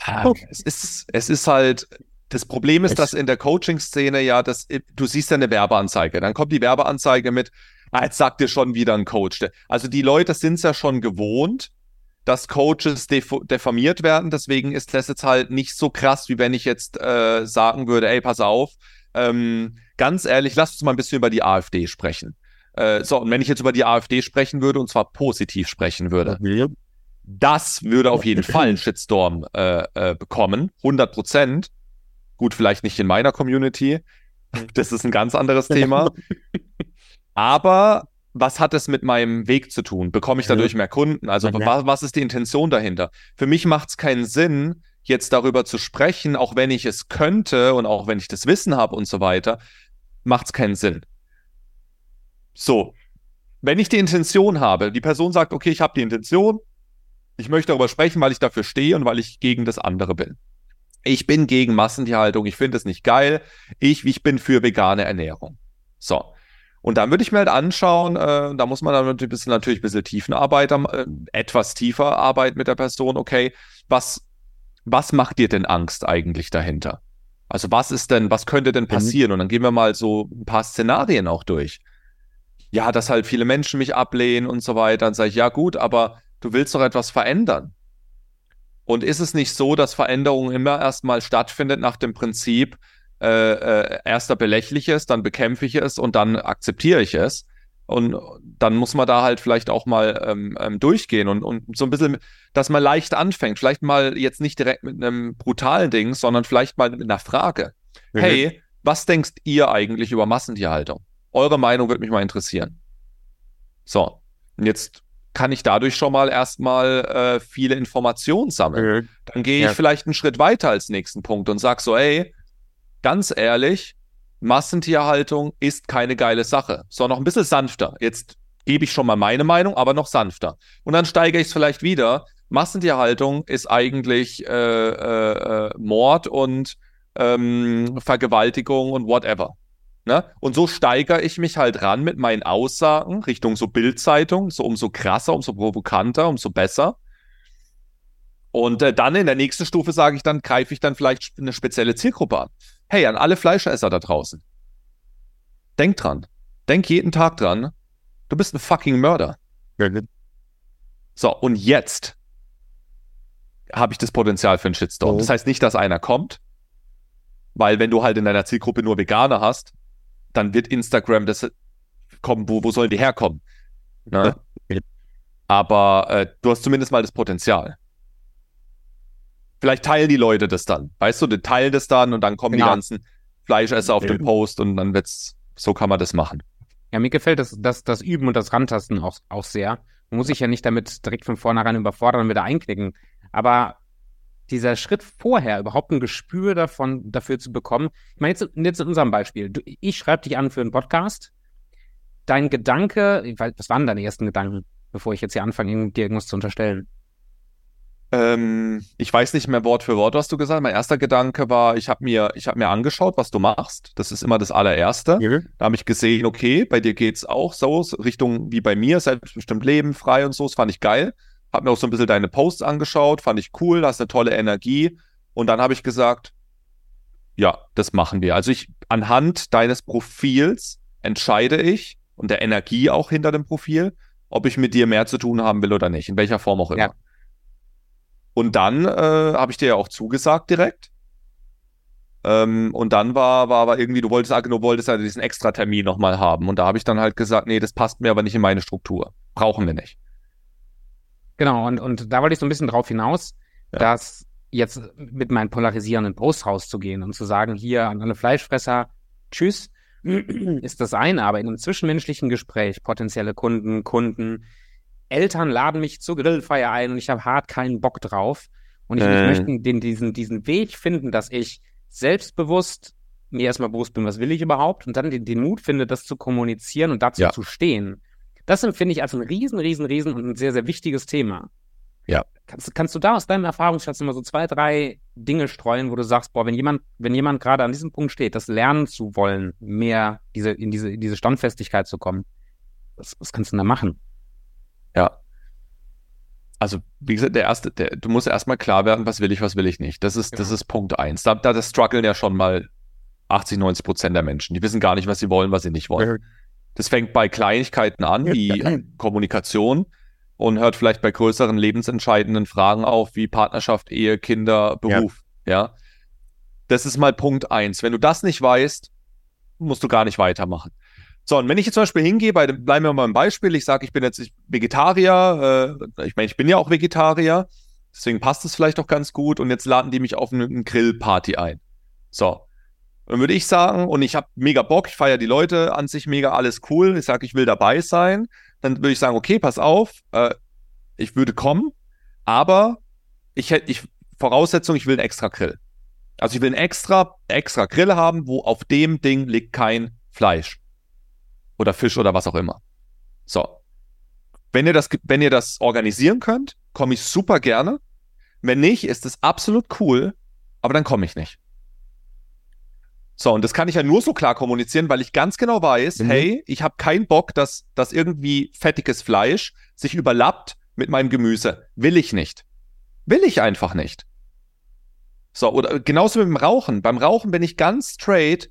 Ah, es, ist, es ist halt, das Problem ist, dass in der Coaching-Szene ja, das, du siehst ja eine Werbeanzeige. Dann kommt die Werbeanzeige mit, ah, jetzt sagt dir schon wieder ein Coach. Also die Leute sind es ja schon gewohnt, dass Coaches deformiert werden. Deswegen ist das jetzt halt nicht so krass, wie wenn ich jetzt äh, sagen würde, ey, pass auf, ähm, ganz ehrlich, lass uns mal ein bisschen über die AfD sprechen. Äh, so, und wenn ich jetzt über die AfD sprechen würde, und zwar positiv sprechen würde, das würde auf jeden Fall einen Shitstorm äh, äh, bekommen, 100 Prozent. Gut, vielleicht nicht in meiner Community. Das ist ein ganz anderes Thema. Aber was hat es mit meinem Weg zu tun? Bekomme ich dadurch mehr Kunden? Also was, was ist die Intention dahinter? Für mich macht es keinen Sinn, jetzt darüber zu sprechen, auch wenn ich es könnte und auch wenn ich das Wissen habe und so weiter, macht es keinen Sinn So, wenn ich die Intention habe, die Person sagt, okay, ich habe die Intention, ich möchte darüber sprechen, weil ich dafür stehe und weil ich gegen das andere bin. Ich bin gegen Massentierhaltung, ich finde es nicht geil. Ich, ich bin für vegane Ernährung. So. Und dann würde ich mir halt anschauen, äh, da muss man dann natürlich, bisschen, natürlich ein bisschen Tiefenarbeit, äh, etwas tiefer arbeiten mit der Person, okay, was, was macht dir denn Angst eigentlich dahinter? Also was ist denn, was könnte denn mhm. passieren? Und dann gehen wir mal so ein paar Szenarien auch durch. Ja, dass halt viele Menschen mich ablehnen und so weiter. Dann sage ich, ja gut, aber du willst doch etwas verändern. Und ist es nicht so, dass Veränderung immer erstmal stattfindet nach dem Prinzip, äh, äh, erster belächliche es, dann bekämpfe ich es und dann akzeptiere ich es? Und dann muss man da halt vielleicht auch mal ähm, ähm, durchgehen und, und so ein bisschen, dass man leicht anfängt. Vielleicht mal jetzt nicht direkt mit einem brutalen Ding, sondern vielleicht mal mit einer Frage. Mhm. Hey, was denkst ihr eigentlich über Massentierhaltung? Eure Meinung würde mich mal interessieren. So, und jetzt kann ich dadurch schon mal erstmal äh, viele Informationen sammeln. Mhm. Dann gehe ich ja. vielleicht einen Schritt weiter als nächsten Punkt und sage so, ey, ganz ehrlich, Massentierhaltung ist keine geile Sache. So noch ein bisschen sanfter. Jetzt gebe ich schon mal meine Meinung, aber noch sanfter. Und dann steige ich es vielleicht wieder. Massentierhaltung ist eigentlich äh, äh, äh, Mord und ähm, Vergewaltigung und whatever. Ne? Und so steigere ich mich halt ran mit meinen Aussagen Richtung so Bildzeitung, so umso krasser, umso provokanter, umso besser. Und äh, dann in der nächsten Stufe sage ich dann, greife ich dann vielleicht eine spezielle Zielgruppe an. Hey, an alle Fleischesser da draußen. Denk dran. Denk jeden Tag dran. Du bist ein fucking Mörder. So, und jetzt habe ich das Potenzial für einen Shitstorm. Oh. Das heißt nicht, dass einer kommt, weil wenn du halt in deiner Zielgruppe nur Veganer hast, dann wird Instagram das kommen, wo, wo sollen die herkommen? Ne? Aber äh, du hast zumindest mal das Potenzial. Vielleicht teilen die Leute das dann. Weißt du, die teilen das dann und dann kommen genau. die ganzen Fleischesser auf den Post und dann wird's, so kann man das machen. Ja, mir gefällt das, das, das Üben und das Rantasten auch, auch sehr. Man muss sich ja nicht damit direkt von vornherein überfordern und wieder einknicken. Aber dieser Schritt vorher, überhaupt ein Gespür davon, dafür zu bekommen. Ich meine, jetzt, jetzt in unserem Beispiel. Du, ich schreibe dich an für einen Podcast. Dein Gedanke, was waren deine ersten Gedanken, bevor ich jetzt hier anfange, dir irgendwas zu unterstellen? Ähm, ich weiß nicht mehr Wort für Wort, was du gesagt hast. Mein erster Gedanke war, ich habe mir, ich habe mir angeschaut, was du machst. Das ist immer das allererste. Ja. Da habe ich gesehen, okay, bei dir geht's auch so Richtung wie bei mir, selbstbestimmt Leben, frei und so. Das fand ich geil. Hab mir auch so ein bisschen deine Posts angeschaut, fand ich cool, hast eine tolle Energie. Und dann habe ich gesagt, ja, das machen wir. Also ich anhand deines Profils entscheide ich und der Energie auch hinter dem Profil, ob ich mit dir mehr zu tun haben will oder nicht, in welcher Form auch immer. Ja. Und dann äh, habe ich dir ja auch zugesagt direkt. Ähm, und dann war, war, war irgendwie, du wolltest, du wolltest ja diesen Extra-Termin nochmal haben. Und da habe ich dann halt gesagt, nee, das passt mir aber nicht in meine Struktur. Brauchen wir nicht. Genau, und, und da wollte ich so ein bisschen drauf hinaus, ja. dass jetzt mit meinen polarisierenden Posts rauszugehen und zu sagen, hier an alle Fleischfresser, tschüss, ist das eine, aber in einem zwischenmenschlichen Gespräch, potenzielle Kunden, Kunden, Eltern laden mich zur Grillfeier ein und ich habe hart keinen Bock drauf. Und ich, äh. ich möchte den, diesen, diesen Weg finden, dass ich selbstbewusst mir erstmal bewusst bin, was will ich überhaupt und dann den, den Mut finde, das zu kommunizieren und dazu ja. zu stehen. Das empfinde ich als ein riesen, riesen, riesen und ein sehr, sehr wichtiges Thema. Ja. Kannst, kannst du da aus deinem Erfahrungsschatz immer so zwei, drei Dinge streuen, wo du sagst, boah, wenn jemand, wenn jemand gerade an diesem Punkt steht, das lernen zu wollen, mehr diese, in diese, in diese Standfestigkeit zu kommen, was, was kannst du denn da machen? Ja. Also, wie gesagt, der erste, der, du musst erstmal klar werden, was will ich, was will ich nicht. Das ist, ja. das ist Punkt eins. Da, da das strugglen ja schon mal 80, 90 Prozent der Menschen. Die wissen gar nicht, was sie wollen, was sie nicht wollen. Das fängt bei Kleinigkeiten an, wie Kommunikation und hört vielleicht bei größeren lebensentscheidenden Fragen auf, wie Partnerschaft, Ehe, Kinder, Beruf. Ja. ja. Das ist mal Punkt eins. Wenn du das nicht weißt, musst du gar nicht weitermachen. So, und wenn ich jetzt zum Beispiel hingehe, bei dem, bleiben wir mal im Beispiel, ich sage, ich bin jetzt Vegetarier, äh, ich meine, ich bin ja auch Vegetarier, deswegen passt es vielleicht auch ganz gut und jetzt laden die mich auf eine, eine Grillparty ein. So. Dann würde ich sagen, und ich habe mega Bock, ich feiere die Leute an sich mega, alles cool, ich sage, ich will dabei sein, dann würde ich sagen, okay, pass auf, äh, ich würde kommen, aber ich hätte, ich, Voraussetzung, ich will einen extra Grill. Also ich will einen extra, extra Grill haben, wo auf dem Ding liegt kein Fleisch. oder Fisch oder was auch immer. So. Wenn ihr das, wenn ihr das organisieren könnt, komme ich super gerne. Wenn nicht, ist es absolut cool, aber dann komme ich nicht. So, und das kann ich ja nur so klar kommunizieren, weil ich ganz genau weiß, mhm. hey, ich habe keinen Bock, dass, dass irgendwie fettiges Fleisch sich überlappt mit meinem Gemüse. Will ich nicht. Will ich einfach nicht. So, oder genauso mit dem Rauchen. Beim Rauchen bin ich ganz straight.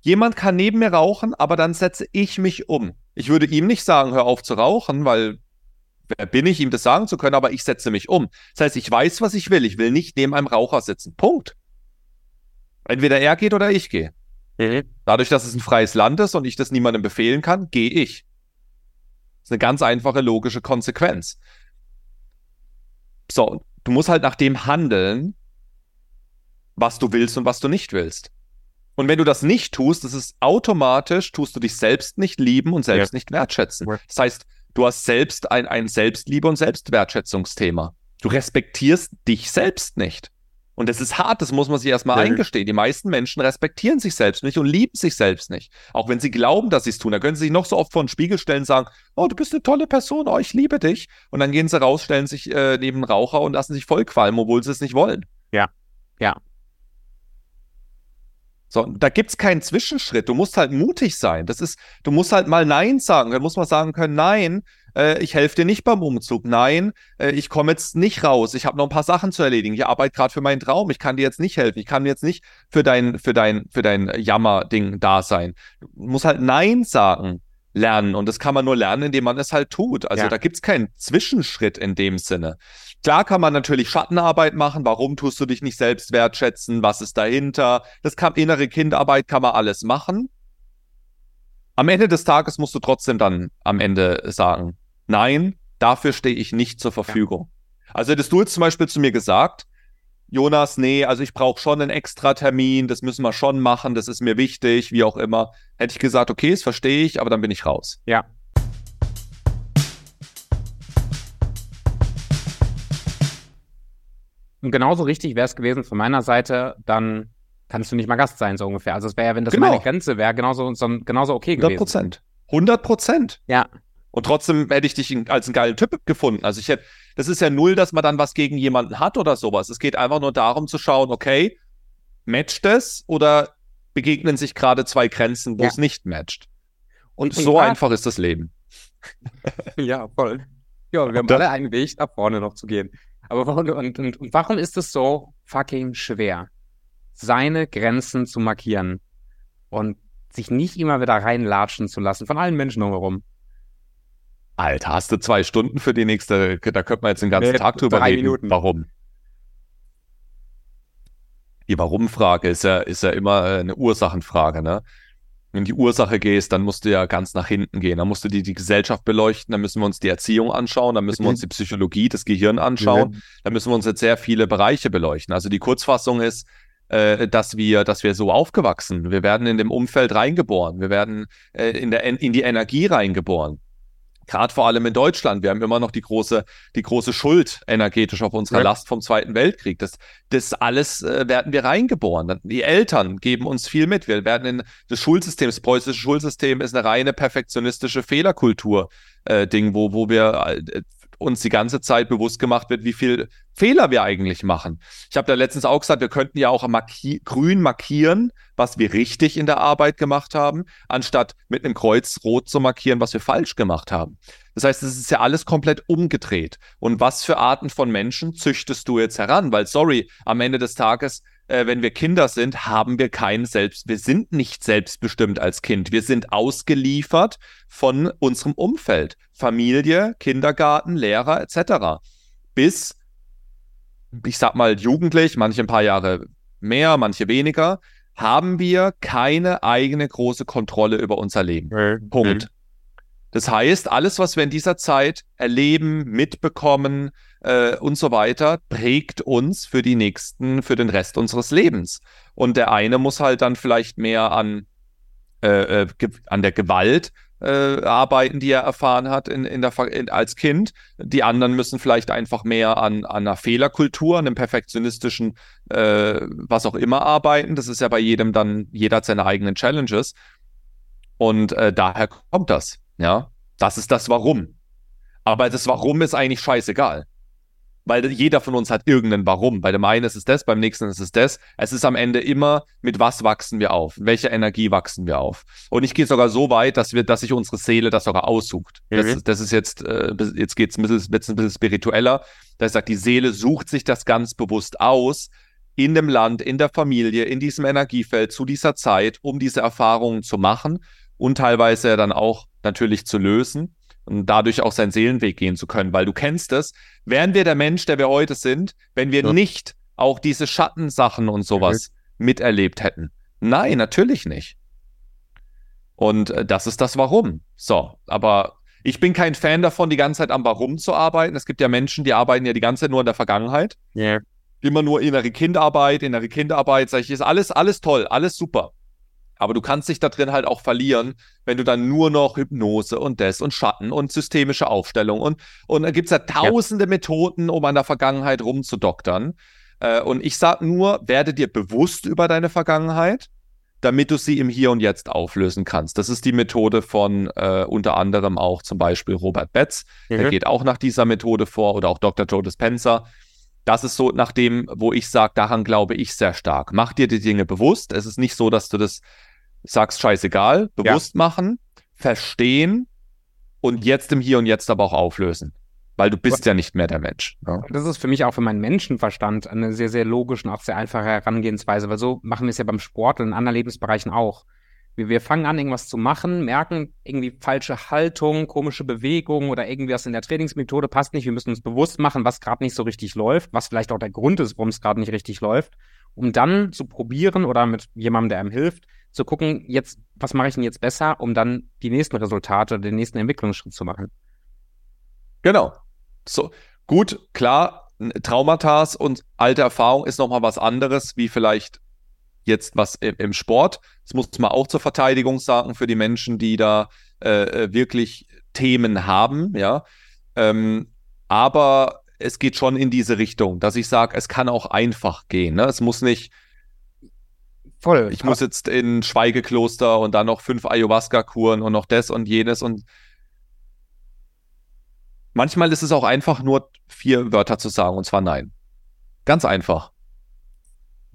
Jemand kann neben mir rauchen, aber dann setze ich mich um. Ich würde ihm nicht sagen, hör auf zu rauchen, weil wer bin ich, ihm das sagen zu können, aber ich setze mich um. Das heißt, ich weiß, was ich will. Ich will nicht neben einem Raucher sitzen. Punkt. Entweder er geht oder ich gehe. Mhm. Dadurch, dass es ein freies Land ist und ich das niemandem befehlen kann, gehe ich. Das ist eine ganz einfache logische Konsequenz. So, du musst halt nach dem handeln, was du willst und was du nicht willst. Und wenn du das nicht tust, das ist automatisch, tust du dich selbst nicht lieben und selbst ja. nicht wertschätzen. Das heißt, du hast selbst ein, ein Selbstliebe- und Selbstwertschätzungsthema. Du respektierst dich selbst nicht. Und das ist hart, das muss man sich erstmal ja. eingestehen. Die meisten Menschen respektieren sich selbst nicht und lieben sich selbst nicht. Auch wenn sie glauben, dass sie es tun. Da können sie sich noch so oft vor den Spiegel stellen und sagen, oh, du bist eine tolle Person, oh, ich liebe dich. Und dann gehen sie raus, stellen sich äh, neben Raucher und lassen sich vollqualmen, obwohl sie es nicht wollen. Ja, ja. So, da gibt es keinen Zwischenschritt. Du musst halt mutig sein. Das ist, du musst halt mal Nein sagen. Dann muss man sagen können, nein, äh, ich helfe dir nicht beim Umzug. Nein, äh, ich komme jetzt nicht raus. Ich habe noch ein paar Sachen zu erledigen. Ich arbeite gerade für meinen Traum. Ich kann dir jetzt nicht helfen. Ich kann jetzt nicht für dein, für dein, für dein Jammerding da sein. Du musst halt Nein sagen lernen. Und das kann man nur lernen, indem man es halt tut. Also ja. da gibt es keinen Zwischenschritt in dem Sinne. Klar kann man natürlich Schattenarbeit machen. Warum tust du dich nicht selbst wertschätzen? Was ist dahinter? Das kann innere Kindarbeit, kann man alles machen. Am Ende des Tages musst du trotzdem dann am Ende sagen, nein, dafür stehe ich nicht zur Verfügung. Ja. Also hättest du jetzt zum Beispiel zu mir gesagt, Jonas, nee, also ich brauche schon einen extra Termin, das müssen wir schon machen, das ist mir wichtig, wie auch immer. Hätte ich gesagt, okay, das verstehe ich, aber dann bin ich raus. Ja. Und genauso richtig wäre es gewesen von meiner Seite, dann kannst du nicht mal Gast sein, so ungefähr. Also es wäre ja, wenn das genau. meine Grenze wäre, genauso, so, genauso okay gewesen. 100 Prozent. 100 Prozent. Ja. Und trotzdem hätte ich dich als einen geilen Typ gefunden. Also ich hätte, das ist ja null, dass man dann was gegen jemanden hat oder sowas. Es geht einfach nur darum zu schauen, okay, matcht es oder begegnen sich gerade zwei Grenzen, wo ja. es nicht matcht. Und, und so einfach ist das Leben. ja, voll. Ja, wir haben alle einen Weg nach vorne noch zu gehen. Aber warum, und, und, und warum ist es so fucking schwer, seine Grenzen zu markieren und sich nicht immer wieder reinlatschen zu lassen von allen Menschen drumherum? Alter, hast du zwei Stunden für die nächste, da könnte man jetzt den ganzen nee, Tag drüber reden. Minuten. Warum? Die Warum-Frage ist ja, ist ja immer äh, eine Ursachenfrage, ne? Wenn die Ursache gehst, dann musst du ja ganz nach hinten gehen. Dann musst du die, die Gesellschaft beleuchten, dann müssen wir uns die Erziehung anschauen, dann müssen wir uns die Psychologie, das Gehirn anschauen, ja. dann müssen wir uns jetzt sehr viele Bereiche beleuchten. Also die Kurzfassung ist, äh, dass wir, dass wir so aufgewachsen. Wir werden in dem Umfeld reingeboren. Wir werden äh, in, der, in die Energie reingeboren. Gerade vor allem in Deutschland. Wir haben immer noch die große, die große Schuld energetisch auf unserer ja. Last vom Zweiten Weltkrieg. Das, das alles äh, werden wir reingeboren. Die Eltern geben uns viel mit. Wir werden in das Schulsystem, das preußische Schulsystem ist eine reine perfektionistische Fehlerkultur. Äh, Ding, wo, wo wir äh, uns die ganze Zeit bewusst gemacht wird, wie viel Fehler wir eigentlich machen. Ich habe da letztens auch gesagt, wir könnten ja auch marki grün markieren, was wir richtig in der Arbeit gemacht haben, anstatt mit einem Kreuz rot zu markieren, was wir falsch gemacht haben. Das heißt, es ist ja alles komplett umgedreht. Und was für Arten von Menschen züchtest du jetzt heran? Weil, sorry, am Ende des Tages äh, wenn wir Kinder sind, haben wir kein Selbst, wir sind nicht selbstbestimmt als Kind. Wir sind ausgeliefert von unserem Umfeld. Familie, Kindergarten, Lehrer etc. Bis, ich sag mal, jugendlich, manche ein paar Jahre mehr, manche weniger, haben wir keine eigene große Kontrolle über unser Leben. Mhm. Punkt. Das heißt, alles, was wir in dieser Zeit erleben, mitbekommen äh, und so weiter, prägt uns für die nächsten, für den Rest unseres Lebens. Und der eine muss halt dann vielleicht mehr an, äh, äh an der Gewalt äh, arbeiten, die er erfahren hat in, in der, in, als Kind. Die anderen müssen vielleicht einfach mehr an, an einer Fehlerkultur, einem perfektionistischen, äh, was auch immer arbeiten. Das ist ja bei jedem dann, jeder hat seine eigenen Challenges. Und äh, daher kommt das. Ja, das ist das Warum. Aber das Warum ist eigentlich scheißegal weil jeder von uns hat irgendein Warum. Bei dem einen ist es das, beim nächsten ist es das. Es ist am Ende immer, mit was wachsen wir auf? Welche Energie wachsen wir auf? Und ich gehe sogar so weit, dass wir, dass sich unsere Seele das sogar aussucht. Mhm. Das, das, ist jetzt, äh, jetzt geht es ein bisschen, ein bisschen spiritueller. Da sagt, die Seele sucht sich das ganz bewusst aus, in dem Land, in der Familie, in diesem Energiefeld, zu dieser Zeit, um diese Erfahrungen zu machen und teilweise dann auch natürlich zu lösen und dadurch auch seinen Seelenweg gehen zu können, weil du kennst es, wären wir der Mensch, der wir heute sind, wenn wir ja. nicht auch diese Schattensachen und sowas mhm. miterlebt hätten. Nein, natürlich nicht. Und äh, das ist das Warum. So, aber ich bin kein Fan davon, die ganze Zeit am Warum zu arbeiten. Es gibt ja Menschen, die arbeiten ja die ganze Zeit nur in der Vergangenheit. Ja. Yeah. Immer nur innere Kindarbeit, innere Kinderarbeit, sag ich, ist alles, alles toll, alles super. Aber du kannst dich da drin halt auch verlieren, wenn du dann nur noch Hypnose und das und Schatten und systemische Aufstellung und, und da gibt es ja tausende ja. Methoden, um an der Vergangenheit rumzudoktern. Äh, und ich sage nur, werde dir bewusst über deine Vergangenheit, damit du sie im Hier und Jetzt auflösen kannst. Das ist die Methode von äh, unter anderem auch zum Beispiel Robert Betz. Mhm. Der geht auch nach dieser Methode vor oder auch Dr. Joe Dispenza. Das ist so nach dem, wo ich sage, daran glaube ich sehr stark. Mach dir die Dinge bewusst. Es ist nicht so, dass du das sagst scheißegal, bewusst ja. machen, verstehen und jetzt im Hier und Jetzt aber auch auflösen. Weil du bist ja nicht mehr der Mensch. Ja. Das ist für mich auch für meinen Menschenverstand eine sehr, sehr logische und auch sehr einfache Herangehensweise, weil so machen wir es ja beim Sport und in anderen Lebensbereichen auch. Wir, wir fangen an, irgendwas zu machen, merken irgendwie falsche Haltung, komische Bewegungen oder irgendwas in der Trainingsmethode passt nicht. Wir müssen uns bewusst machen, was gerade nicht so richtig läuft, was vielleicht auch der Grund ist, warum es gerade nicht richtig läuft, um dann zu probieren oder mit jemandem, der einem hilft, zu gucken, jetzt, was mache ich denn jetzt besser, um dann die nächsten Resultate, den nächsten Entwicklungsschritt zu machen. Genau. So, gut, klar, Traumata und alte Erfahrung ist nochmal was anderes, wie vielleicht jetzt was im, im, Sport. Das muss man auch zur Verteidigung sagen für die Menschen, die da äh, äh, wirklich Themen haben, ja. Ähm, aber es geht schon in diese Richtung, dass ich sage, es kann auch einfach gehen. Ne? Es muss nicht Voll. Ich muss jetzt in Schweigekloster und dann noch fünf Ayahuasca-Kuren und noch das und jenes und manchmal ist es auch einfach nur vier Wörter zu sagen und zwar nein. Ganz einfach.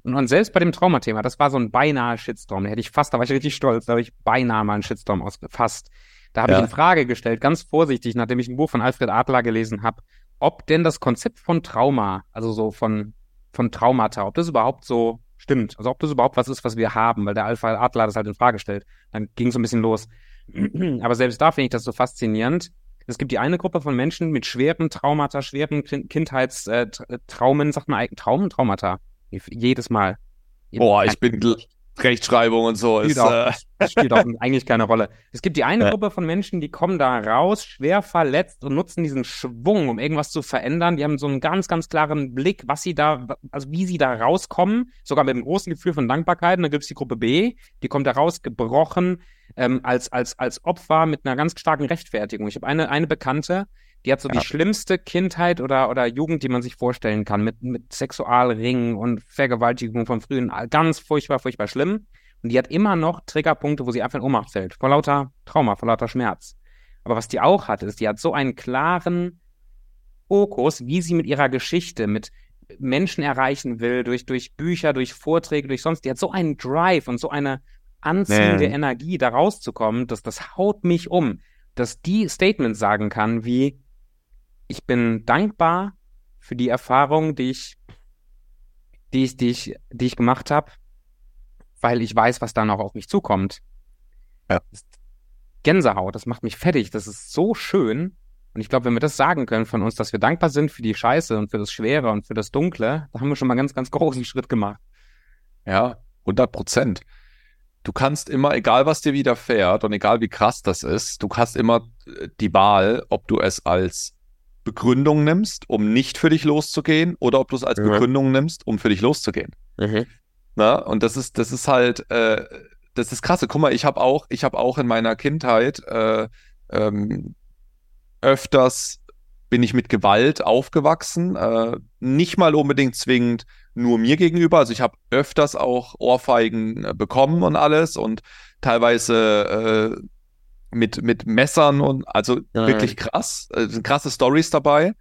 Und selbst bei dem Traumathema, das war so ein beinahe Shitstorm. Da hätte ich fast, da war ich richtig stolz, da habe ich beinahe mal einen Shitstorm ausgefasst. Da habe ja. ich in Frage gestellt, ganz vorsichtig, nachdem ich ein Buch von Alfred Adler gelesen habe, ob denn das Konzept von Trauma, also so von, von Traumata, ob das überhaupt so stimmt. Also ob das überhaupt was ist, was wir haben, weil der Alpha Adler das halt in Frage stellt. Dann ging es so ein bisschen los. Aber selbst da finde ich das so faszinierend. Es gibt die eine Gruppe von Menschen mit schweren Traumata, schweren Kindheitstraumen, sagt man eigentlich Traumen, Traumata. Jedes Mal. Boah, ich bin Rechtschreibung und so. Spielt, ist, auch, äh... spielt auch eigentlich keine Rolle. Es gibt die eine Gruppe von Menschen, die kommen da raus, schwer verletzt und nutzen diesen Schwung, um irgendwas zu verändern. Die haben so einen ganz, ganz klaren Blick, was sie da, also wie sie da rauskommen, sogar mit einem großen Gefühl von Dankbarkeit. Und dann gibt es die Gruppe B, die kommt da raus, gebrochen, ähm, als, als, als Opfer mit einer ganz starken Rechtfertigung. Ich habe eine, eine Bekannte, die hat so ja. die schlimmste Kindheit oder, oder Jugend, die man sich vorstellen kann, mit, mit Sexualringen und Vergewaltigung von frühen, ganz furchtbar, furchtbar schlimm. Und die hat immer noch Triggerpunkte, wo sie einfach in Ohnmacht fällt. Vor lauter Trauma, vor lauter Schmerz. Aber was die auch hat, ist, die hat so einen klaren Fokus, wie sie mit ihrer Geschichte, mit Menschen erreichen will, durch, durch Bücher, durch Vorträge, durch sonst. Die hat so einen Drive und so eine anziehende Man. Energie, da rauszukommen, dass das haut mich um, dass die Statements sagen kann, wie, ich bin dankbar für die Erfahrung, die ich, die ich, die ich, die ich gemacht habe, weil ich weiß, was da noch auf mich zukommt. Ja. Gänsehaut, das macht mich fertig, das ist so schön. Und ich glaube, wenn wir das sagen können von uns, dass wir dankbar sind für die Scheiße und für das Schwere und für das Dunkle, da haben wir schon mal einen ganz, ganz großen Schritt gemacht. Ja, 100 Prozent. Du kannst immer, egal was dir widerfährt und egal wie krass das ist, du hast immer äh, die Wahl, ob du es als Begründung nimmst, um nicht für dich loszugehen, oder ob du es als mhm. Begründung nimmst, um für dich loszugehen. Mhm. Na, und das ist, das ist halt, äh, das ist krasse. Guck mal, ich habe auch, ich habe auch in meiner Kindheit äh, ähm, öfters bin ich mit Gewalt aufgewachsen, äh, nicht mal unbedingt zwingend nur mir gegenüber. Also ich habe öfters auch Ohrfeigen äh, bekommen und alles und teilweise äh, mit, mit Messern und also ja. wirklich krass. Sind krasse Stories dabei.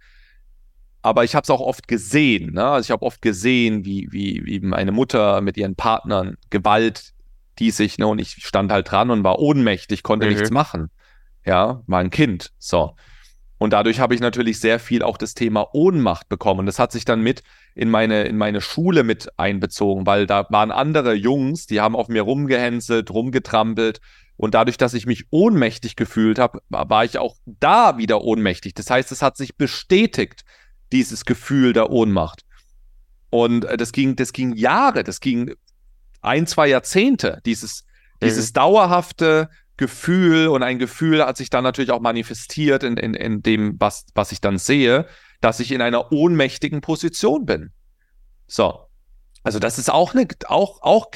Aber ich habe es auch oft gesehen. Ne? Also ich habe oft gesehen, wie, wie, wie meine Mutter mit ihren Partnern Gewalt, die sich, ne, und ich stand halt dran und war ohnmächtig, konnte mhm. nichts machen. Ja, war ein Kind. So. Und dadurch habe ich natürlich sehr viel auch das Thema Ohnmacht bekommen. Das hat sich dann mit in meine, in meine Schule mit einbezogen, weil da waren andere Jungs, die haben auf mir rumgehänselt, rumgetrampelt. Und dadurch, dass ich mich ohnmächtig gefühlt habe, war ich auch da wieder ohnmächtig. Das heißt, es hat sich bestätigt, dieses Gefühl der Ohnmacht. Und äh, das ging, das ging Jahre, das ging ein, zwei Jahrzehnte, dieses, mhm. dieses dauerhafte Gefühl und ein Gefühl hat sich dann natürlich auch manifestiert in, in, in dem, was, was ich dann sehe, dass ich in einer ohnmächtigen Position bin. So. Also das ist auch eine, auch, auch,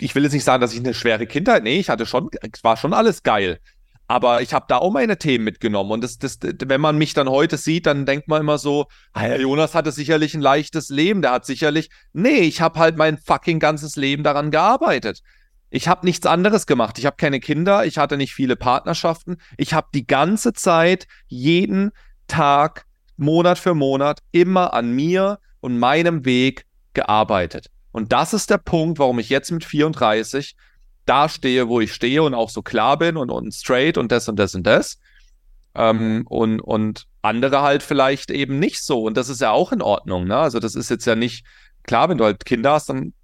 ich will jetzt nicht sagen, dass ich eine schwere Kindheit, nee, ich hatte schon, war schon alles geil. Aber ich habe da auch meine Themen mitgenommen. Und das, das, wenn man mich dann heute sieht, dann denkt man immer so, ah ja, Jonas hatte sicherlich ein leichtes Leben. Der hat sicherlich. Nee, ich habe halt mein fucking ganzes Leben daran gearbeitet. Ich habe nichts anderes gemacht. Ich habe keine Kinder, ich hatte nicht viele Partnerschaften. Ich habe die ganze Zeit, jeden Tag, Monat für Monat, immer an mir und meinem Weg gearbeitet. Und das ist der Punkt, warum ich jetzt mit 34 da stehe, wo ich stehe und auch so klar bin und, und straight und das und das und das. Ähm, und, und andere halt vielleicht eben nicht so. Und das ist ja auch in Ordnung. Ne? Also das ist jetzt ja nicht, klar, wenn du halt Kinder hast, dann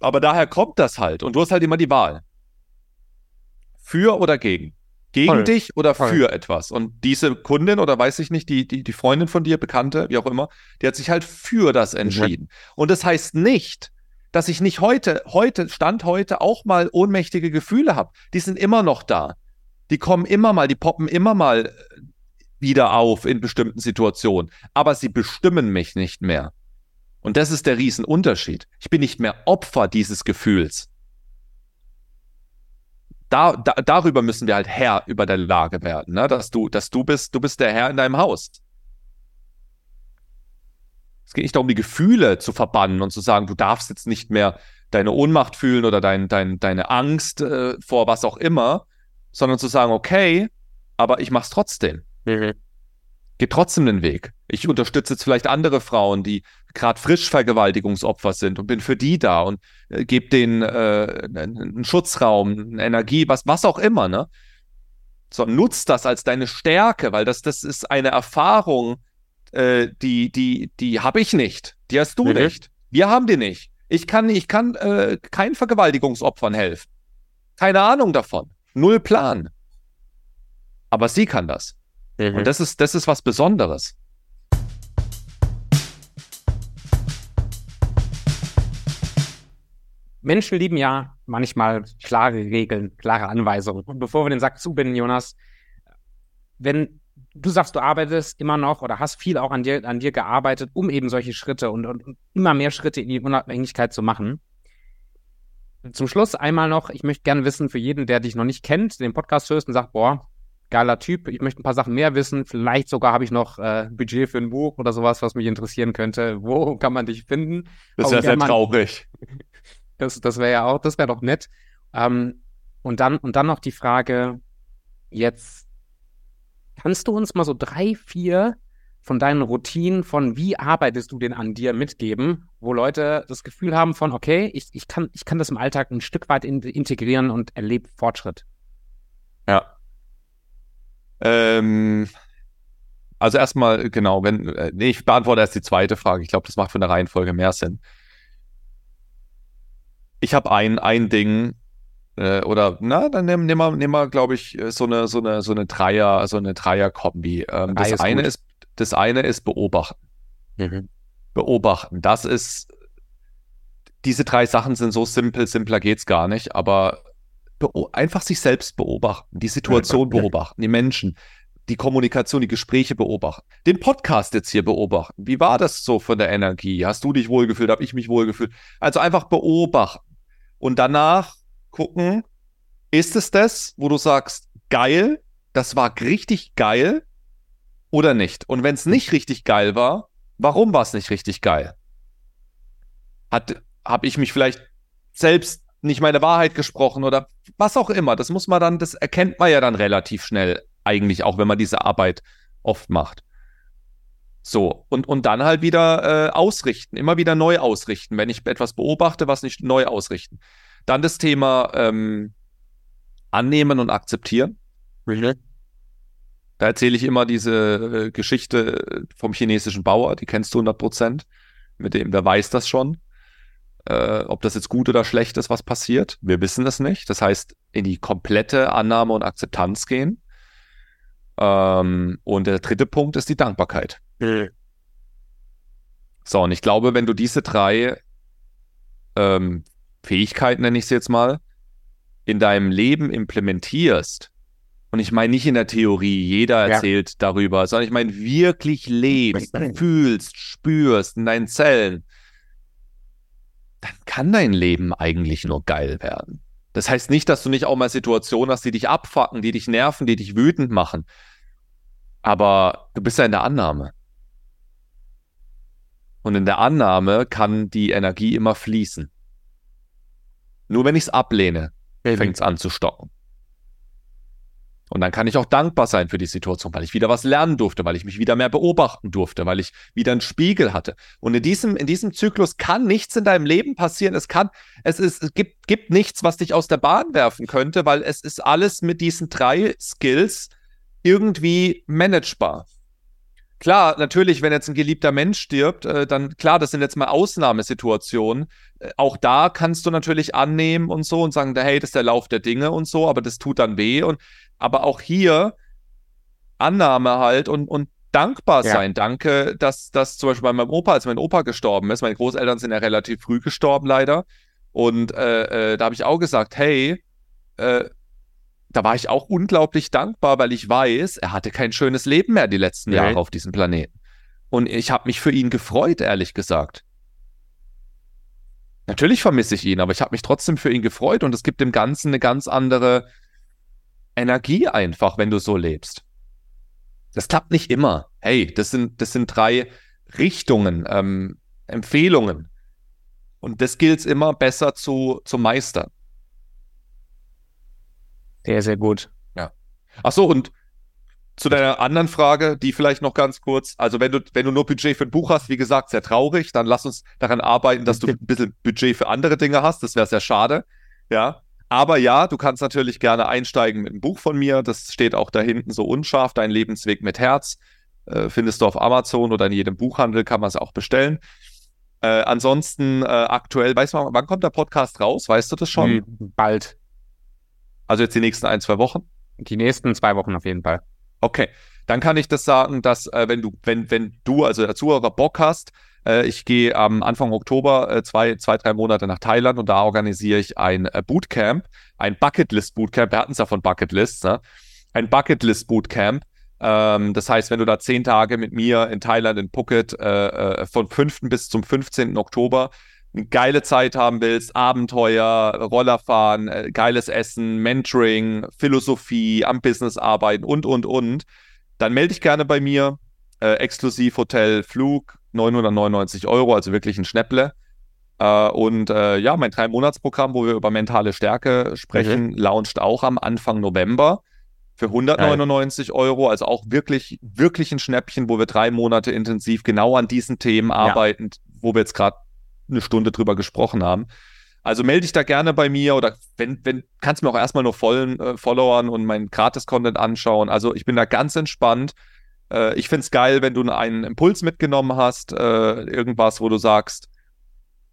aber daher kommt das halt. Und du hast halt immer die Wahl. Für oder gegen. Gegen Voll. dich oder Voll. für etwas. Und diese Kundin oder weiß ich nicht, die, die, die Freundin von dir, Bekannte, wie auch immer, die hat sich halt für das entschieden. Mhm. Und das heißt nicht, dass ich nicht heute, heute, Stand heute auch mal ohnmächtige Gefühle habe. Die sind immer noch da. Die kommen immer mal, die poppen immer mal äh, wieder auf in bestimmten Situationen. Aber sie bestimmen mich nicht mehr. Und das ist der Riesenunterschied. Ich bin nicht mehr Opfer dieses Gefühls. Da, da, darüber müssen wir halt Herr über der Lage werden, ne? dass du, dass du bist, du bist der Herr in deinem Haus. Es geht nicht darum, die Gefühle zu verbannen und zu sagen, du darfst jetzt nicht mehr deine Ohnmacht fühlen oder dein, dein, deine Angst äh, vor was auch immer, sondern zu sagen, okay, aber ich mach's trotzdem. Mhm. Geh trotzdem den Weg. Ich unterstütze jetzt vielleicht andere Frauen, die gerade frisch Vergewaltigungsopfer sind und bin für die da und äh, gebe denen äh, einen Schutzraum, eine Energie, was, was auch immer, ne? So, nutz das als deine Stärke, weil das, das ist eine Erfahrung, äh, die, die, die habe ich nicht. Die hast du mhm. nicht. Wir haben die nicht. Ich kann, ich kann äh, keinen Vergewaltigungsopfern helfen. Keine Ahnung davon. Null Plan. Aber sie kann das. Mhm. Und das ist, das ist was Besonderes. Menschen lieben ja manchmal klare Regeln, klare Anweisungen. Und bevor wir den Sack zubinden, Jonas, wenn du sagst, du arbeitest immer noch oder hast viel auch an dir, an dir gearbeitet, um eben solche Schritte und, und immer mehr Schritte in die Unabhängigkeit zu machen. Zum Schluss einmal noch, ich möchte gerne wissen, für jeden, der dich noch nicht kennt, den Podcast hörst und sagt, boah, geiler Typ, ich möchte ein paar Sachen mehr wissen, vielleicht sogar habe ich noch äh, Budget für ein Buch oder sowas, was mich interessieren könnte. Wo kann man dich finden? Das ja sehr traurig. Das, das wäre ja auch, das wäre doch nett. Ähm, und, dann, und dann noch die Frage, jetzt kannst du uns mal so drei, vier von deinen Routinen, von wie arbeitest du denn an dir mitgeben, wo Leute das Gefühl haben von, okay, ich, ich, kann, ich kann das im Alltag ein Stück weit in, integrieren und erlebe Fortschritt. Ja. Ähm, also erstmal, genau, wenn, äh, nee, ich beantworte erst die zweite Frage. Ich glaube, das macht von der Reihenfolge mehr Sinn ich habe ein, ein Ding, äh, oder na, dann nehmen nehm wir, nehm wir glaube ich, so eine, so eine, so eine Dreier, so eine Dreier-Kombi. Ähm, das, ist eine ist, das eine ist beobachten. Mhm. Beobachten. Das ist, diese drei Sachen sind so simpel, simpler geht's gar nicht, aber einfach sich selbst beobachten, die Situation beobachten, die Menschen, die Kommunikation, die Gespräche beobachten, den Podcast jetzt hier beobachten. Wie war das so von der Energie? Hast du dich wohlgefühlt? Habe ich mich wohlgefühlt? Also einfach beobachten und danach gucken, ist es das, wo du sagst, geil, das war richtig geil oder nicht? Und wenn es nicht richtig geil war, warum war es nicht richtig geil? habe ich mich vielleicht selbst nicht meine Wahrheit gesprochen oder was auch immer. Das muss man dann, das erkennt man ja dann relativ schnell eigentlich auch, wenn man diese Arbeit oft macht. So, und, und dann halt wieder äh, ausrichten, immer wieder neu ausrichten. Wenn ich etwas beobachte, was nicht neu ausrichten. Dann das Thema ähm, annehmen und akzeptieren. Mhm. Da erzähle ich immer diese äh, Geschichte vom chinesischen Bauer, die kennst du 100 Prozent. Mit dem, der weiß das schon. Äh, ob das jetzt gut oder schlecht ist, was passiert. Wir wissen es nicht. Das heißt, in die komplette Annahme und Akzeptanz gehen. Ähm, und der dritte Punkt ist die Dankbarkeit. Mhm. So, und ich glaube, wenn du diese drei ähm, Fähigkeiten, nenne ich sie jetzt mal, in deinem Leben implementierst, und ich meine nicht in der Theorie, jeder erzählt ja. darüber, sondern ich meine wirklich lebst, fühlst, spürst in deinen Zellen, dann kann dein Leben eigentlich nur geil werden. Das heißt nicht, dass du nicht auch mal Situationen hast, die dich abfacken, die dich nerven, die dich wütend machen. Aber du bist ja in der Annahme. Und in der Annahme kann die Energie immer fließen. Nur wenn ich es ablehne, fängt es an zu stocken. Und dann kann ich auch dankbar sein für die Situation, weil ich wieder was lernen durfte, weil ich mich wieder mehr beobachten durfte, weil ich wieder einen Spiegel hatte. Und in diesem, in diesem Zyklus kann nichts in deinem Leben passieren. Es kann, es ist, es gibt, gibt nichts, was dich aus der Bahn werfen könnte, weil es ist alles mit diesen drei Skills irgendwie managebar. Klar, natürlich, wenn jetzt ein geliebter Mensch stirbt, äh, dann klar, das sind jetzt mal Ausnahmesituationen. Äh, auch da kannst du natürlich annehmen und so und sagen, hey, das ist der Lauf der Dinge und so, aber das tut dann weh. Und aber auch hier Annahme halt und, und dankbar ja. sein. Danke, dass das zum Beispiel bei meinem Opa, als mein Opa gestorben ist, meine Großeltern sind ja relativ früh gestorben, leider. Und äh, äh, da habe ich auch gesagt, hey, äh, da war ich auch unglaublich dankbar, weil ich weiß, er hatte kein schönes Leben mehr die letzten nee. Jahre auf diesem Planeten. Und ich habe mich für ihn gefreut, ehrlich gesagt. Natürlich vermisse ich ihn, aber ich habe mich trotzdem für ihn gefreut und es gibt dem Ganzen eine ganz andere Energie einfach, wenn du so lebst. Das klappt nicht immer. Hey, das sind, das sind drei Richtungen, ähm, Empfehlungen. Und das gilt es immer besser zu, zu meistern. Sehr, sehr gut. Ja. Ach so, und zu deiner anderen Frage, die vielleicht noch ganz kurz. Also, wenn du, wenn du nur Budget für ein Buch hast, wie gesagt, sehr traurig, dann lass uns daran arbeiten, dass du ein bisschen Budget für andere Dinge hast. Das wäre sehr schade. Ja. Aber ja, du kannst natürlich gerne einsteigen mit einem Buch von mir. Das steht auch da hinten so unscharf, dein Lebensweg mit Herz. Äh, findest du auf Amazon oder in jedem Buchhandel, kann man es auch bestellen. Äh, ansonsten äh, aktuell, weißt du, wann kommt der Podcast raus? Weißt du das schon? Bald. Also jetzt die nächsten ein, zwei Wochen? Die nächsten zwei Wochen auf jeden Fall. Okay, dann kann ich das sagen, dass äh, wenn du, wenn, wenn du, also der Zuhörer Bock hast, äh, ich gehe am Anfang Oktober äh, zwei, zwei, drei Monate nach Thailand und da organisiere ich ein äh, Bootcamp, ein Bucketlist Bootcamp. Wir hatten es ja von Bucketlists, ne? Ein Bucketlist Bootcamp. Ähm, das heißt, wenn du da zehn Tage mit mir in Thailand in Phuket äh, äh, von 5. bis zum 15. Oktober eine geile Zeit haben willst, Abenteuer, Rollerfahren, äh, geiles Essen, Mentoring, Philosophie, am Business arbeiten und, und, und, dann melde dich gerne bei mir. Äh, exklusiv Hotel, Flug, 999 Euro, also wirklich ein Schnäpple. Äh, und äh, ja, mein Drei-Monats-Programm, wo wir über mentale Stärke sprechen, mhm. launcht auch am Anfang November für 199 Geil. Euro. Also auch wirklich, wirklich ein Schnäppchen, wo wir drei Monate intensiv genau an diesen Themen ja. arbeiten, wo wir jetzt gerade eine Stunde drüber gesprochen haben. Also melde dich da gerne bei mir oder wenn, wenn, kannst mir auch erstmal nur vollen äh, Followern und meinen Gratis-Content anschauen. Also ich bin da ganz entspannt. Äh, ich finde es geil, wenn du einen Impuls mitgenommen hast, äh, irgendwas, wo du sagst,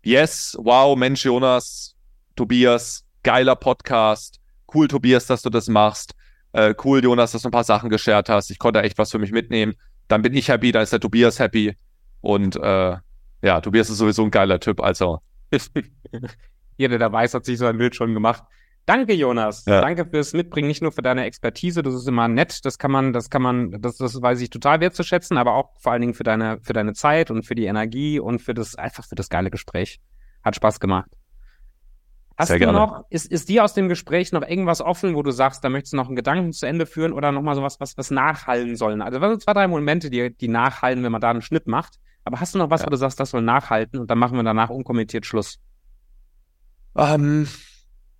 yes, wow, Mensch, Jonas, Tobias, geiler Podcast. Cool, Tobias, dass du das machst. Äh, cool, Jonas, dass du ein paar Sachen geshared hast. Ich konnte echt was für mich mitnehmen. Dann bin ich happy, dann ist der Tobias happy. Und äh, ja, Tobias ist sowieso ein geiler Typ, also. Jeder, der weiß, hat sich so ein Bild schon gemacht. Danke, Jonas. Ja. Danke fürs Mitbringen, nicht nur für deine Expertise, das ist immer nett, das kann man, das kann man, das, das weiß ich total wertzuschätzen, aber auch vor allen Dingen für deine, für deine Zeit und für die Energie und für das, einfach für das geile Gespräch. Hat Spaß gemacht. Hast Sehr du gerne. noch, ist, ist dir aus dem Gespräch noch irgendwas offen, wo du sagst, da möchtest du noch einen Gedanken zu Ende führen oder nochmal sowas, was, was nachhallen sollen? Also, was sind zwei, drei Momente, die, die nachhallen, wenn man da einen Schnitt macht. Aber hast du noch was, ja. wo du sagst, das soll nachhalten und dann machen wir danach unkommentiert Schluss? Ähm,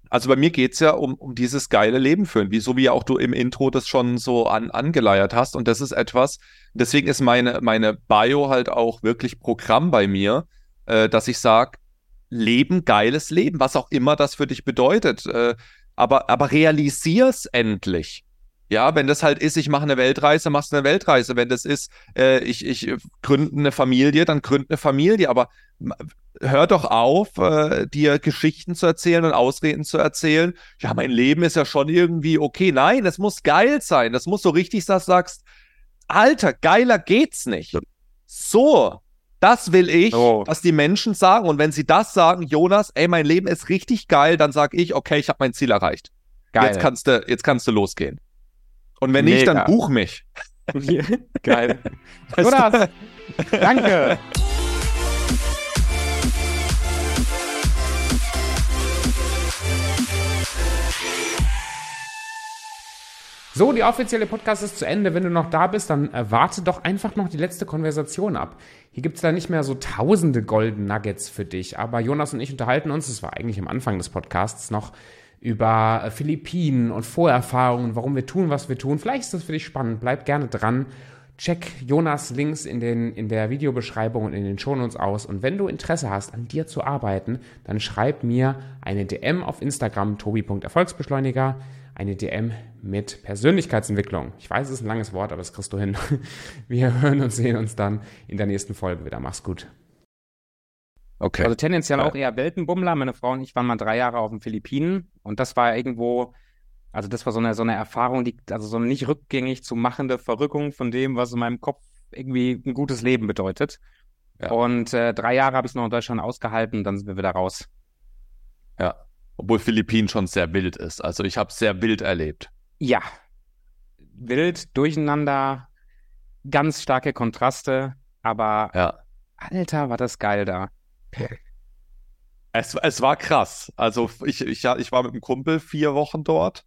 also bei mir geht es ja um, um dieses geile Leben führen, wie so wie auch du im Intro das schon so an, angeleiert hast. Und das ist etwas, deswegen ist meine, meine Bio halt auch wirklich Programm bei mir, äh, dass ich sage, Leben, geiles Leben, was auch immer das für dich bedeutet. Äh, aber, aber es endlich. Ja, wenn das halt ist, ich mache eine Weltreise, machst du eine Weltreise. Wenn das ist, äh, ich, ich gründe eine Familie, dann gründe eine Familie. Aber hör doch auf, äh, dir Geschichten zu erzählen und Ausreden zu erzählen. Ja, mein Leben ist ja schon irgendwie okay. Nein, es muss geil sein. Das muss so richtig, dass du sagst, Alter, geiler geht's nicht. So, das will ich, oh. dass die Menschen sagen. Und wenn sie das sagen, Jonas, ey, mein Leben ist richtig geil, dann sage ich, okay, ich habe mein Ziel erreicht. Geil. Jetzt kannst du, jetzt kannst du losgehen. Und wenn Mega. nicht, dann buch mich. geil. Jonas, danke. So, die offizielle Podcast ist zu Ende. Wenn du noch da bist, dann äh, warte doch einfach noch die letzte Konversation ab. Hier gibt es da nicht mehr so tausende Golden Nuggets für dich. Aber Jonas und ich unterhalten uns, das war eigentlich am Anfang des Podcasts noch, über äh, Philippinen und Vorerfahrungen, warum wir tun, was wir tun. Vielleicht ist das für dich spannend. Bleib gerne dran. Check Jonas Links in, den, in der Videobeschreibung und in den Shownotes aus. Und wenn du Interesse hast, an dir zu arbeiten, dann schreib mir eine DM auf Instagram, tobi.erfolgsbeschleuniger eine DM mit Persönlichkeitsentwicklung. Ich weiß, es ist ein langes Wort, aber das kriegst du hin. Wir hören und sehen uns dann in der nächsten Folge wieder. Mach's gut. Okay. Also tendenziell ja. auch eher Weltenbummler. Meine Frau und ich waren mal drei Jahre auf den Philippinen und das war irgendwo, also das war so eine, so eine Erfahrung, die, also so eine nicht rückgängig zu machende Verrückung von dem, was in meinem Kopf irgendwie ein gutes Leben bedeutet. Ja. Und äh, drei Jahre habe ich es noch in Deutschland ausgehalten, dann sind wir wieder raus. Ja. Obwohl Philippinen schon sehr wild ist. Also ich habe es sehr wild erlebt. Ja. Wild, durcheinander, ganz starke Kontraste, aber ja. Alter, war das geil da. Es, es war krass. Also ich, ich, ich war mit einem Kumpel vier Wochen dort.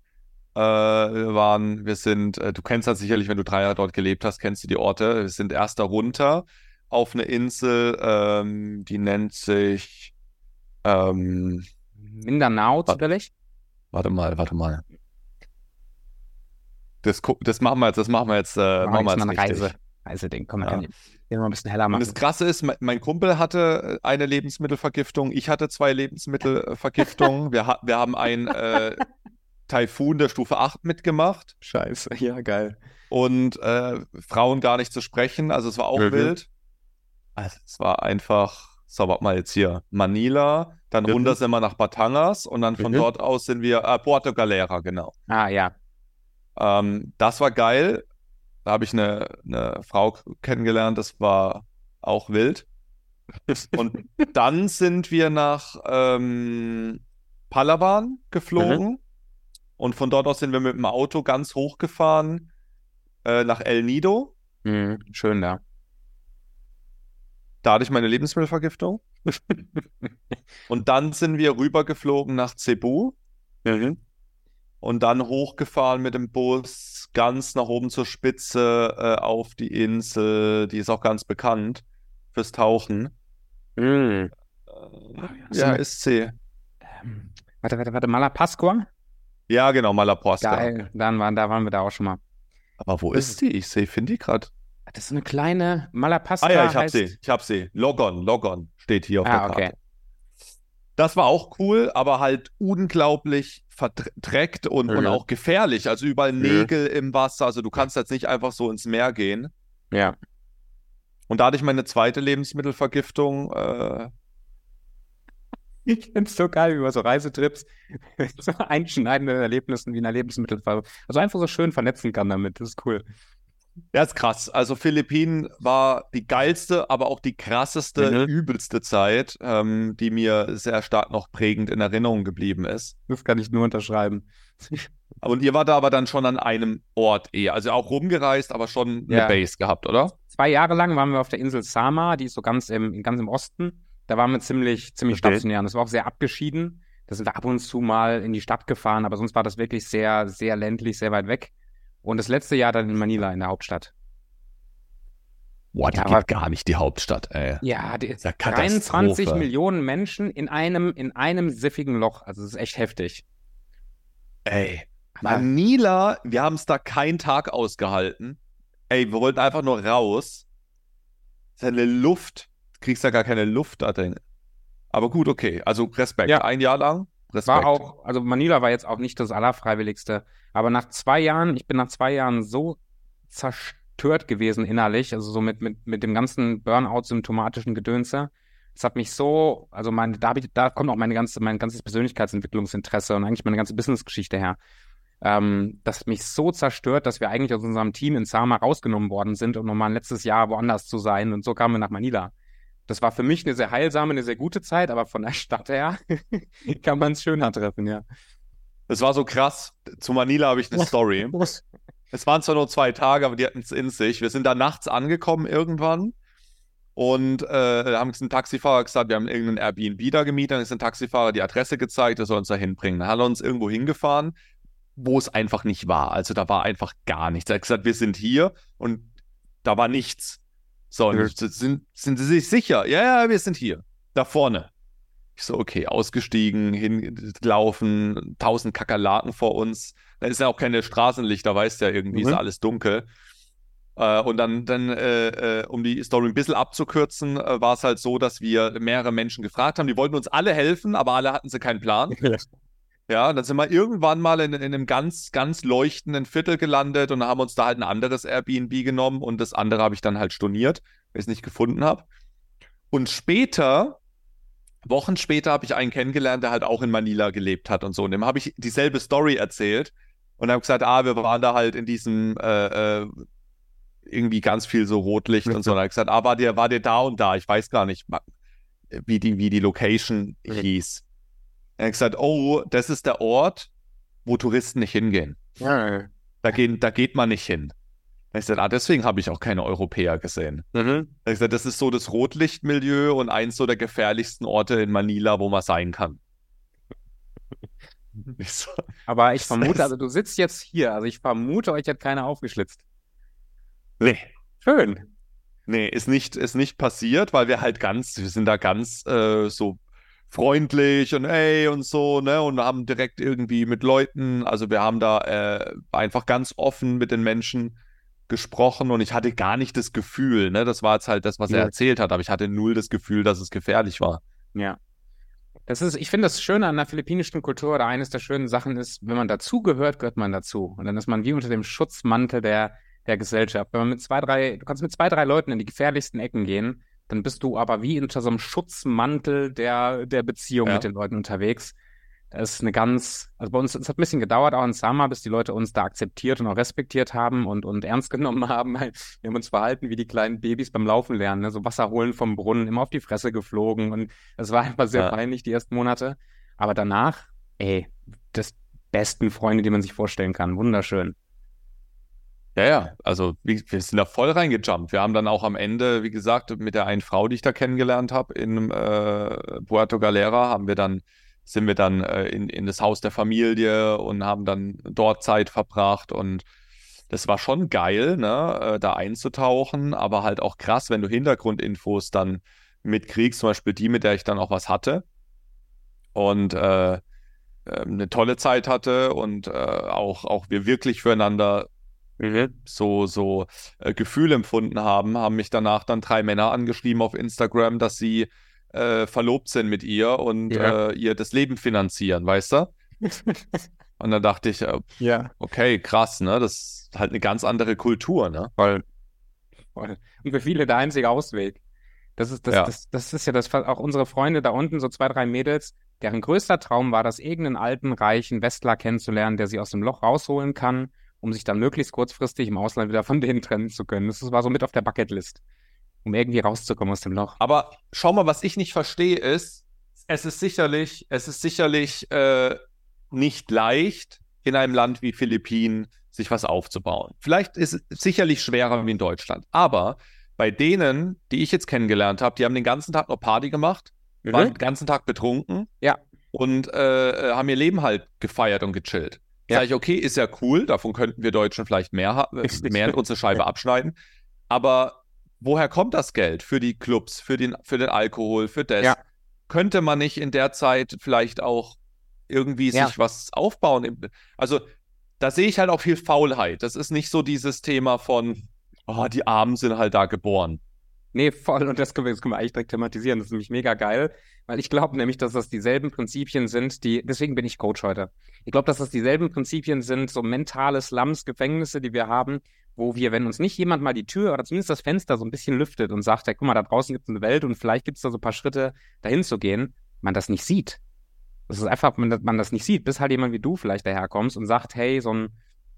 Äh, wir waren, wir sind, äh, du kennst das sicherlich, wenn du drei Jahre dort gelebt hast, kennst du die Orte. Wir sind erst da runter auf eine Insel, ähm, die nennt sich ähm, Mindanao zufällig? Warte mal, warte mal. Das, das machen wir jetzt, das machen wir jetzt, äh, machen wir jetzt Reise, Reiseding. Komm, ja. Mal ein bisschen heller machen. Und das Krasse ist, mein Kumpel hatte äh, eine Lebensmittelvergiftung, ich hatte zwei Lebensmittelvergiftungen. wir, wir haben ein äh, Taifun der Stufe 8 mitgemacht. Scheiße, ja, geil. Und äh, Frauen gar nicht zu sprechen, also es war auch mhm. wild. Also es war einfach so, warte mal jetzt hier, Manila, dann mhm. runter sind wir nach Batangas und dann von mhm. dort aus sind wir, äh, Puerto Galera, genau. Ah, ja. Ähm, das war geil. Da habe ich eine, eine Frau kennengelernt, das war auch wild. und dann sind wir nach ähm, Palawan geflogen mhm. und von dort aus sind wir mit dem Auto ganz hochgefahren äh, nach El Nido. Mhm, schön da. Da hatte ich meine Lebensmittelvergiftung. und dann sind wir rübergeflogen nach Cebu. Mhm. Und dann hochgefahren mit dem Bus ganz nach oben zur Spitze äh, auf die Insel. Die ist auch ganz bekannt fürs Tauchen. Mhm. Äh, ja, ist sie. Ähm, warte, warte, warte, Malapascua? Ja, genau, Malapascua. Geil, dann waren, da waren wir da auch schon mal. Aber wo ist die? Ich sehe, finde die gerade. Das ist eine kleine Malapasta. Ah ja, ich habe sie. Ich habe sie. Logon, Logon steht hier auf ah, der Karte. Okay. Das war auch cool, aber halt unglaublich verdreckt und, mhm. und auch gefährlich. Also überall mhm. Nägel im Wasser. Also du kannst jetzt nicht einfach so ins Meer gehen. Ja. Und da hatte ich meine zweite Lebensmittelvergiftung. Äh, ich finde es so geil, wie man so Reisetrips so einschneidende Erlebnissen wie ein Lebensmittelvergiftung, also einfach so schön vernetzen kann damit. Das ist cool. Ja, ist krass. Also Philippinen war die geilste, aber auch die krasseste, mhm. übelste Zeit, ähm, die mir sehr stark noch prägend in Erinnerung geblieben ist. Das kann ich nur unterschreiben. Und ihr wart da aber dann schon an einem Ort eher, also auch rumgereist, aber schon eine ja. Base gehabt, oder? Zwei Jahre lang waren wir auf der Insel Sama, die ist so ganz im, ganz im Osten. Da waren wir ziemlich, ziemlich okay. stationär und es war auch sehr abgeschieden. Da sind wir ab und zu mal in die Stadt gefahren, aber sonst war das wirklich sehr, sehr ländlich, sehr weit weg. Und das letzte Jahr dann in Manila, in der Hauptstadt. Boah, die ja, geht gar nicht die Hauptstadt, ey. Ja, die ist ja 23 Millionen Menschen in einem, in einem siffigen Loch. Also das ist echt heftig. Ey, Manila, wir haben es da keinen Tag ausgehalten. Ey, wir wollten einfach nur raus. Das ist eine Luft. Du kriegst ja gar keine Luft da drin. Aber gut, okay. Also Respekt. Ja. Ein Jahr lang. Respekt. War auch, also Manila war jetzt auch nicht das Allerfreiwilligste. Aber nach zwei Jahren, ich bin nach zwei Jahren so zerstört gewesen innerlich, also so mit, mit, mit dem ganzen Burnout-symptomatischen Gedönse. Es hat mich so, also mein, da, ich, da kommt auch meine ganze, mein ganzes Persönlichkeitsentwicklungsinteresse und eigentlich meine ganze Businessgeschichte her. Ähm, das hat mich so zerstört, dass wir eigentlich aus unserem Team in Sama rausgenommen worden sind, um nochmal ein letztes Jahr woanders zu sein. Und so kamen wir nach Manila. Das war für mich eine sehr heilsame, eine sehr gute Zeit, aber von der Stadt her kann man es schöner treffen, ja. Es war so krass. Zu Manila habe ich eine Story. es waren zwar nur zwei Tage, aber die hatten es in sich. Wir sind da nachts angekommen irgendwann und äh, haben einen Taxifahrer gesagt, wir haben irgendeinen Airbnb da gemietet, dann ist ein Taxifahrer die Adresse gezeigt, der soll uns da hinbringen. Dann hat er uns irgendwo hingefahren, wo es einfach nicht war. Also da war einfach gar nichts. Er hat gesagt, wir sind hier und da war nichts. So, sind, sind Sie sich sicher? Ja, ja, wir sind hier. Da vorne. Ich so, okay, ausgestiegen, hinlaufen, tausend Kakerlaken vor uns. Da ist ja auch keine Straßenlichter, weißt ja, irgendwie mhm. ist alles dunkel. Äh, und dann, dann äh, äh, um die Story ein bisschen abzukürzen, äh, war es halt so, dass wir mehrere Menschen gefragt haben. Die wollten uns alle helfen, aber alle hatten sie keinen Plan. Ja, dann sind wir irgendwann mal in, in, einem ganz, ganz leuchtenden Viertel gelandet und haben uns da halt ein anderes Airbnb genommen und das andere habe ich dann halt storniert, weil ich es nicht gefunden habe. Und später, Wochen später, habe ich einen kennengelernt, der halt auch in Manila gelebt hat und so. Und dem habe ich dieselbe Story erzählt und habe gesagt, ah, wir waren da halt in diesem äh, äh, irgendwie ganz viel so Rotlicht und so. Und er hat gesagt, ah, war der, war der da und da? Ich weiß gar nicht, wie die, wie die Location hieß. Er hat gesagt, oh, das ist der Ort, wo Touristen nicht hingehen. Ja. Da, gehen, da geht man nicht hin. Er hat gesagt, ah, deswegen habe ich auch keine Europäer gesehen. Mhm. Er hat gesagt, das ist so das Rotlichtmilieu und eins so der gefährlichsten Orte in Manila, wo man sein kann. So. Aber ich vermute, also du sitzt jetzt hier, also ich vermute, euch hat keiner aufgeschlitzt. Nee. Schön. Nee, ist nicht, ist nicht passiert, weil wir halt ganz, wir sind da ganz äh, so freundlich und ey und so, ne? Und haben direkt irgendwie mit Leuten, also wir haben da äh, einfach ganz offen mit den Menschen gesprochen und ich hatte gar nicht das Gefühl, ne? Das war jetzt halt das, was er erzählt hat, aber ich hatte null das Gefühl, dass es gefährlich war. Ja. Das ist, ich finde das Schöne an der philippinischen Kultur oder eines der schönen Sachen ist, wenn man dazugehört, gehört man dazu. Und dann ist man wie unter dem Schutzmantel der, der Gesellschaft. Wenn man mit zwei, drei, du kannst mit zwei, drei Leuten in die gefährlichsten Ecken gehen, dann bist du aber wie unter so einem Schutzmantel der, der Beziehung ja. mit den Leuten unterwegs. Das ist eine ganz, also bei uns, es hat ein bisschen gedauert, auch in Summer, bis die Leute uns da akzeptiert und auch respektiert haben und, und ernst genommen haben. Wir haben uns verhalten wie die kleinen Babys beim Laufen lernen, ne? so Wasser holen vom Brunnen, immer auf die Fresse geflogen und es war einfach sehr ja. peinlich, die ersten Monate. Aber danach, ey, das besten Freunde, die man sich vorstellen kann. Wunderschön. Ja, ja, also wir, sind da voll reingejumpt. Wir haben dann auch am Ende, wie gesagt, mit der einen Frau, die ich da kennengelernt habe, in äh, Puerto Galera, haben wir dann, sind wir dann äh, in, in das Haus der Familie und haben dann dort Zeit verbracht und das war schon geil, ne, äh, da einzutauchen, aber halt auch krass, wenn du Hintergrundinfos dann mitkriegst, zum Beispiel die, mit der ich dann auch was hatte. Und äh, äh eine tolle Zeit hatte und äh, auch, auch wir wirklich füreinander. So, so äh, Gefühl empfunden haben, haben mich danach dann drei Männer angeschrieben auf Instagram, dass sie äh, verlobt sind mit ihr und ja. äh, ihr das Leben finanzieren, weißt du? und dann dachte ich, äh, ja. okay, krass, ne? Das ist halt eine ganz andere Kultur, ne? Voll. Voll. Und für viele der einzige Ausweg. Das ist, das, ja. das, das ist ja das, auch unsere Freunde da unten, so zwei, drei Mädels, deren größter Traum war, das irgendeinen alten, reichen Westler kennenzulernen, der sie aus dem Loch rausholen kann um sich dann möglichst kurzfristig im Ausland wieder von denen trennen zu können. Das war so mit auf der Bucketlist, um irgendwie rauszukommen aus dem Loch. Aber schau mal, was ich nicht verstehe ist, es ist sicherlich, es ist sicherlich äh, nicht leicht, in einem Land wie Philippinen sich was aufzubauen. Vielleicht ist es sicherlich schwerer wie in Deutschland. Aber bei denen, die ich jetzt kennengelernt habe, die haben den ganzen Tag noch Party gemacht, mhm. waren den ganzen Tag betrunken. Ja und äh, haben ihr Leben halt gefeiert und gechillt. Ja. Sag ich, okay, ist ja cool, davon könnten wir Deutschen vielleicht mehr, mehr in unsere Scheibe abschneiden. Aber woher kommt das Geld für die Clubs, für den, für den Alkohol, für das? Ja. Könnte man nicht in der Zeit vielleicht auch irgendwie ja. sich was aufbauen? Also, da sehe ich halt auch viel Faulheit. Das ist nicht so dieses Thema von, oh, die Armen sind halt da geboren. Nee, voll. Und das können, wir, das können wir eigentlich direkt thematisieren. Das ist nämlich mega geil, weil ich glaube nämlich, dass das dieselben Prinzipien sind, die, deswegen bin ich Coach heute. Ich glaube, dass das dieselben Prinzipien sind, so mentale Slums, Gefängnisse, die wir haben, wo wir, wenn uns nicht jemand mal die Tür oder zumindest das Fenster so ein bisschen lüftet und sagt, hey, guck mal, da draußen gibt es eine Welt und vielleicht gibt es da so ein paar Schritte, dahin zu gehen, man das nicht sieht. Das ist einfach, man, man das nicht sieht, bis halt jemand wie du vielleicht daherkommst und sagt, hey, so ein,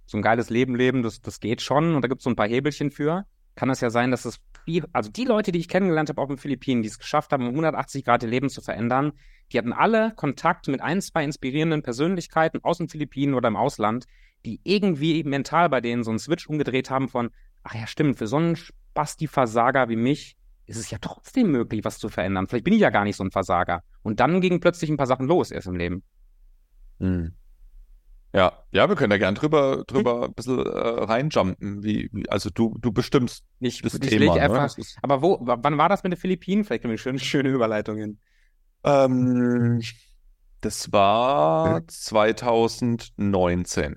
so ein geiles Leben leben, das, das geht schon und da gibt es so ein paar Hebelchen für. Kann es ja sein, dass es viel, also die Leute, die ich kennengelernt habe auf den Philippinen, die es geschafft haben, um 180 Grad ihr Leben zu verändern, die hatten alle Kontakt mit ein, zwei inspirierenden Persönlichkeiten aus den Philippinen oder im Ausland, die irgendwie mental bei denen so einen Switch umgedreht haben von, ach ja, stimmt, für so einen Spasti-Versager wie mich ist es ja trotzdem möglich, was zu verändern. Vielleicht bin ich ja gar nicht so ein Versager. Und dann gingen plötzlich ein paar Sachen los erst im Leben. Hm. Ja, ja, wir können da gern drüber, drüber ein bisschen äh, reinjumpen. Wie, wie, also du, du bestimmst nicht das ich Thema. Ne? Einfach, ne? Aber wo, wann war das mit den Philippinen? Vielleicht können wir schön, schöne Überleitungen. Ähm, das war 2019.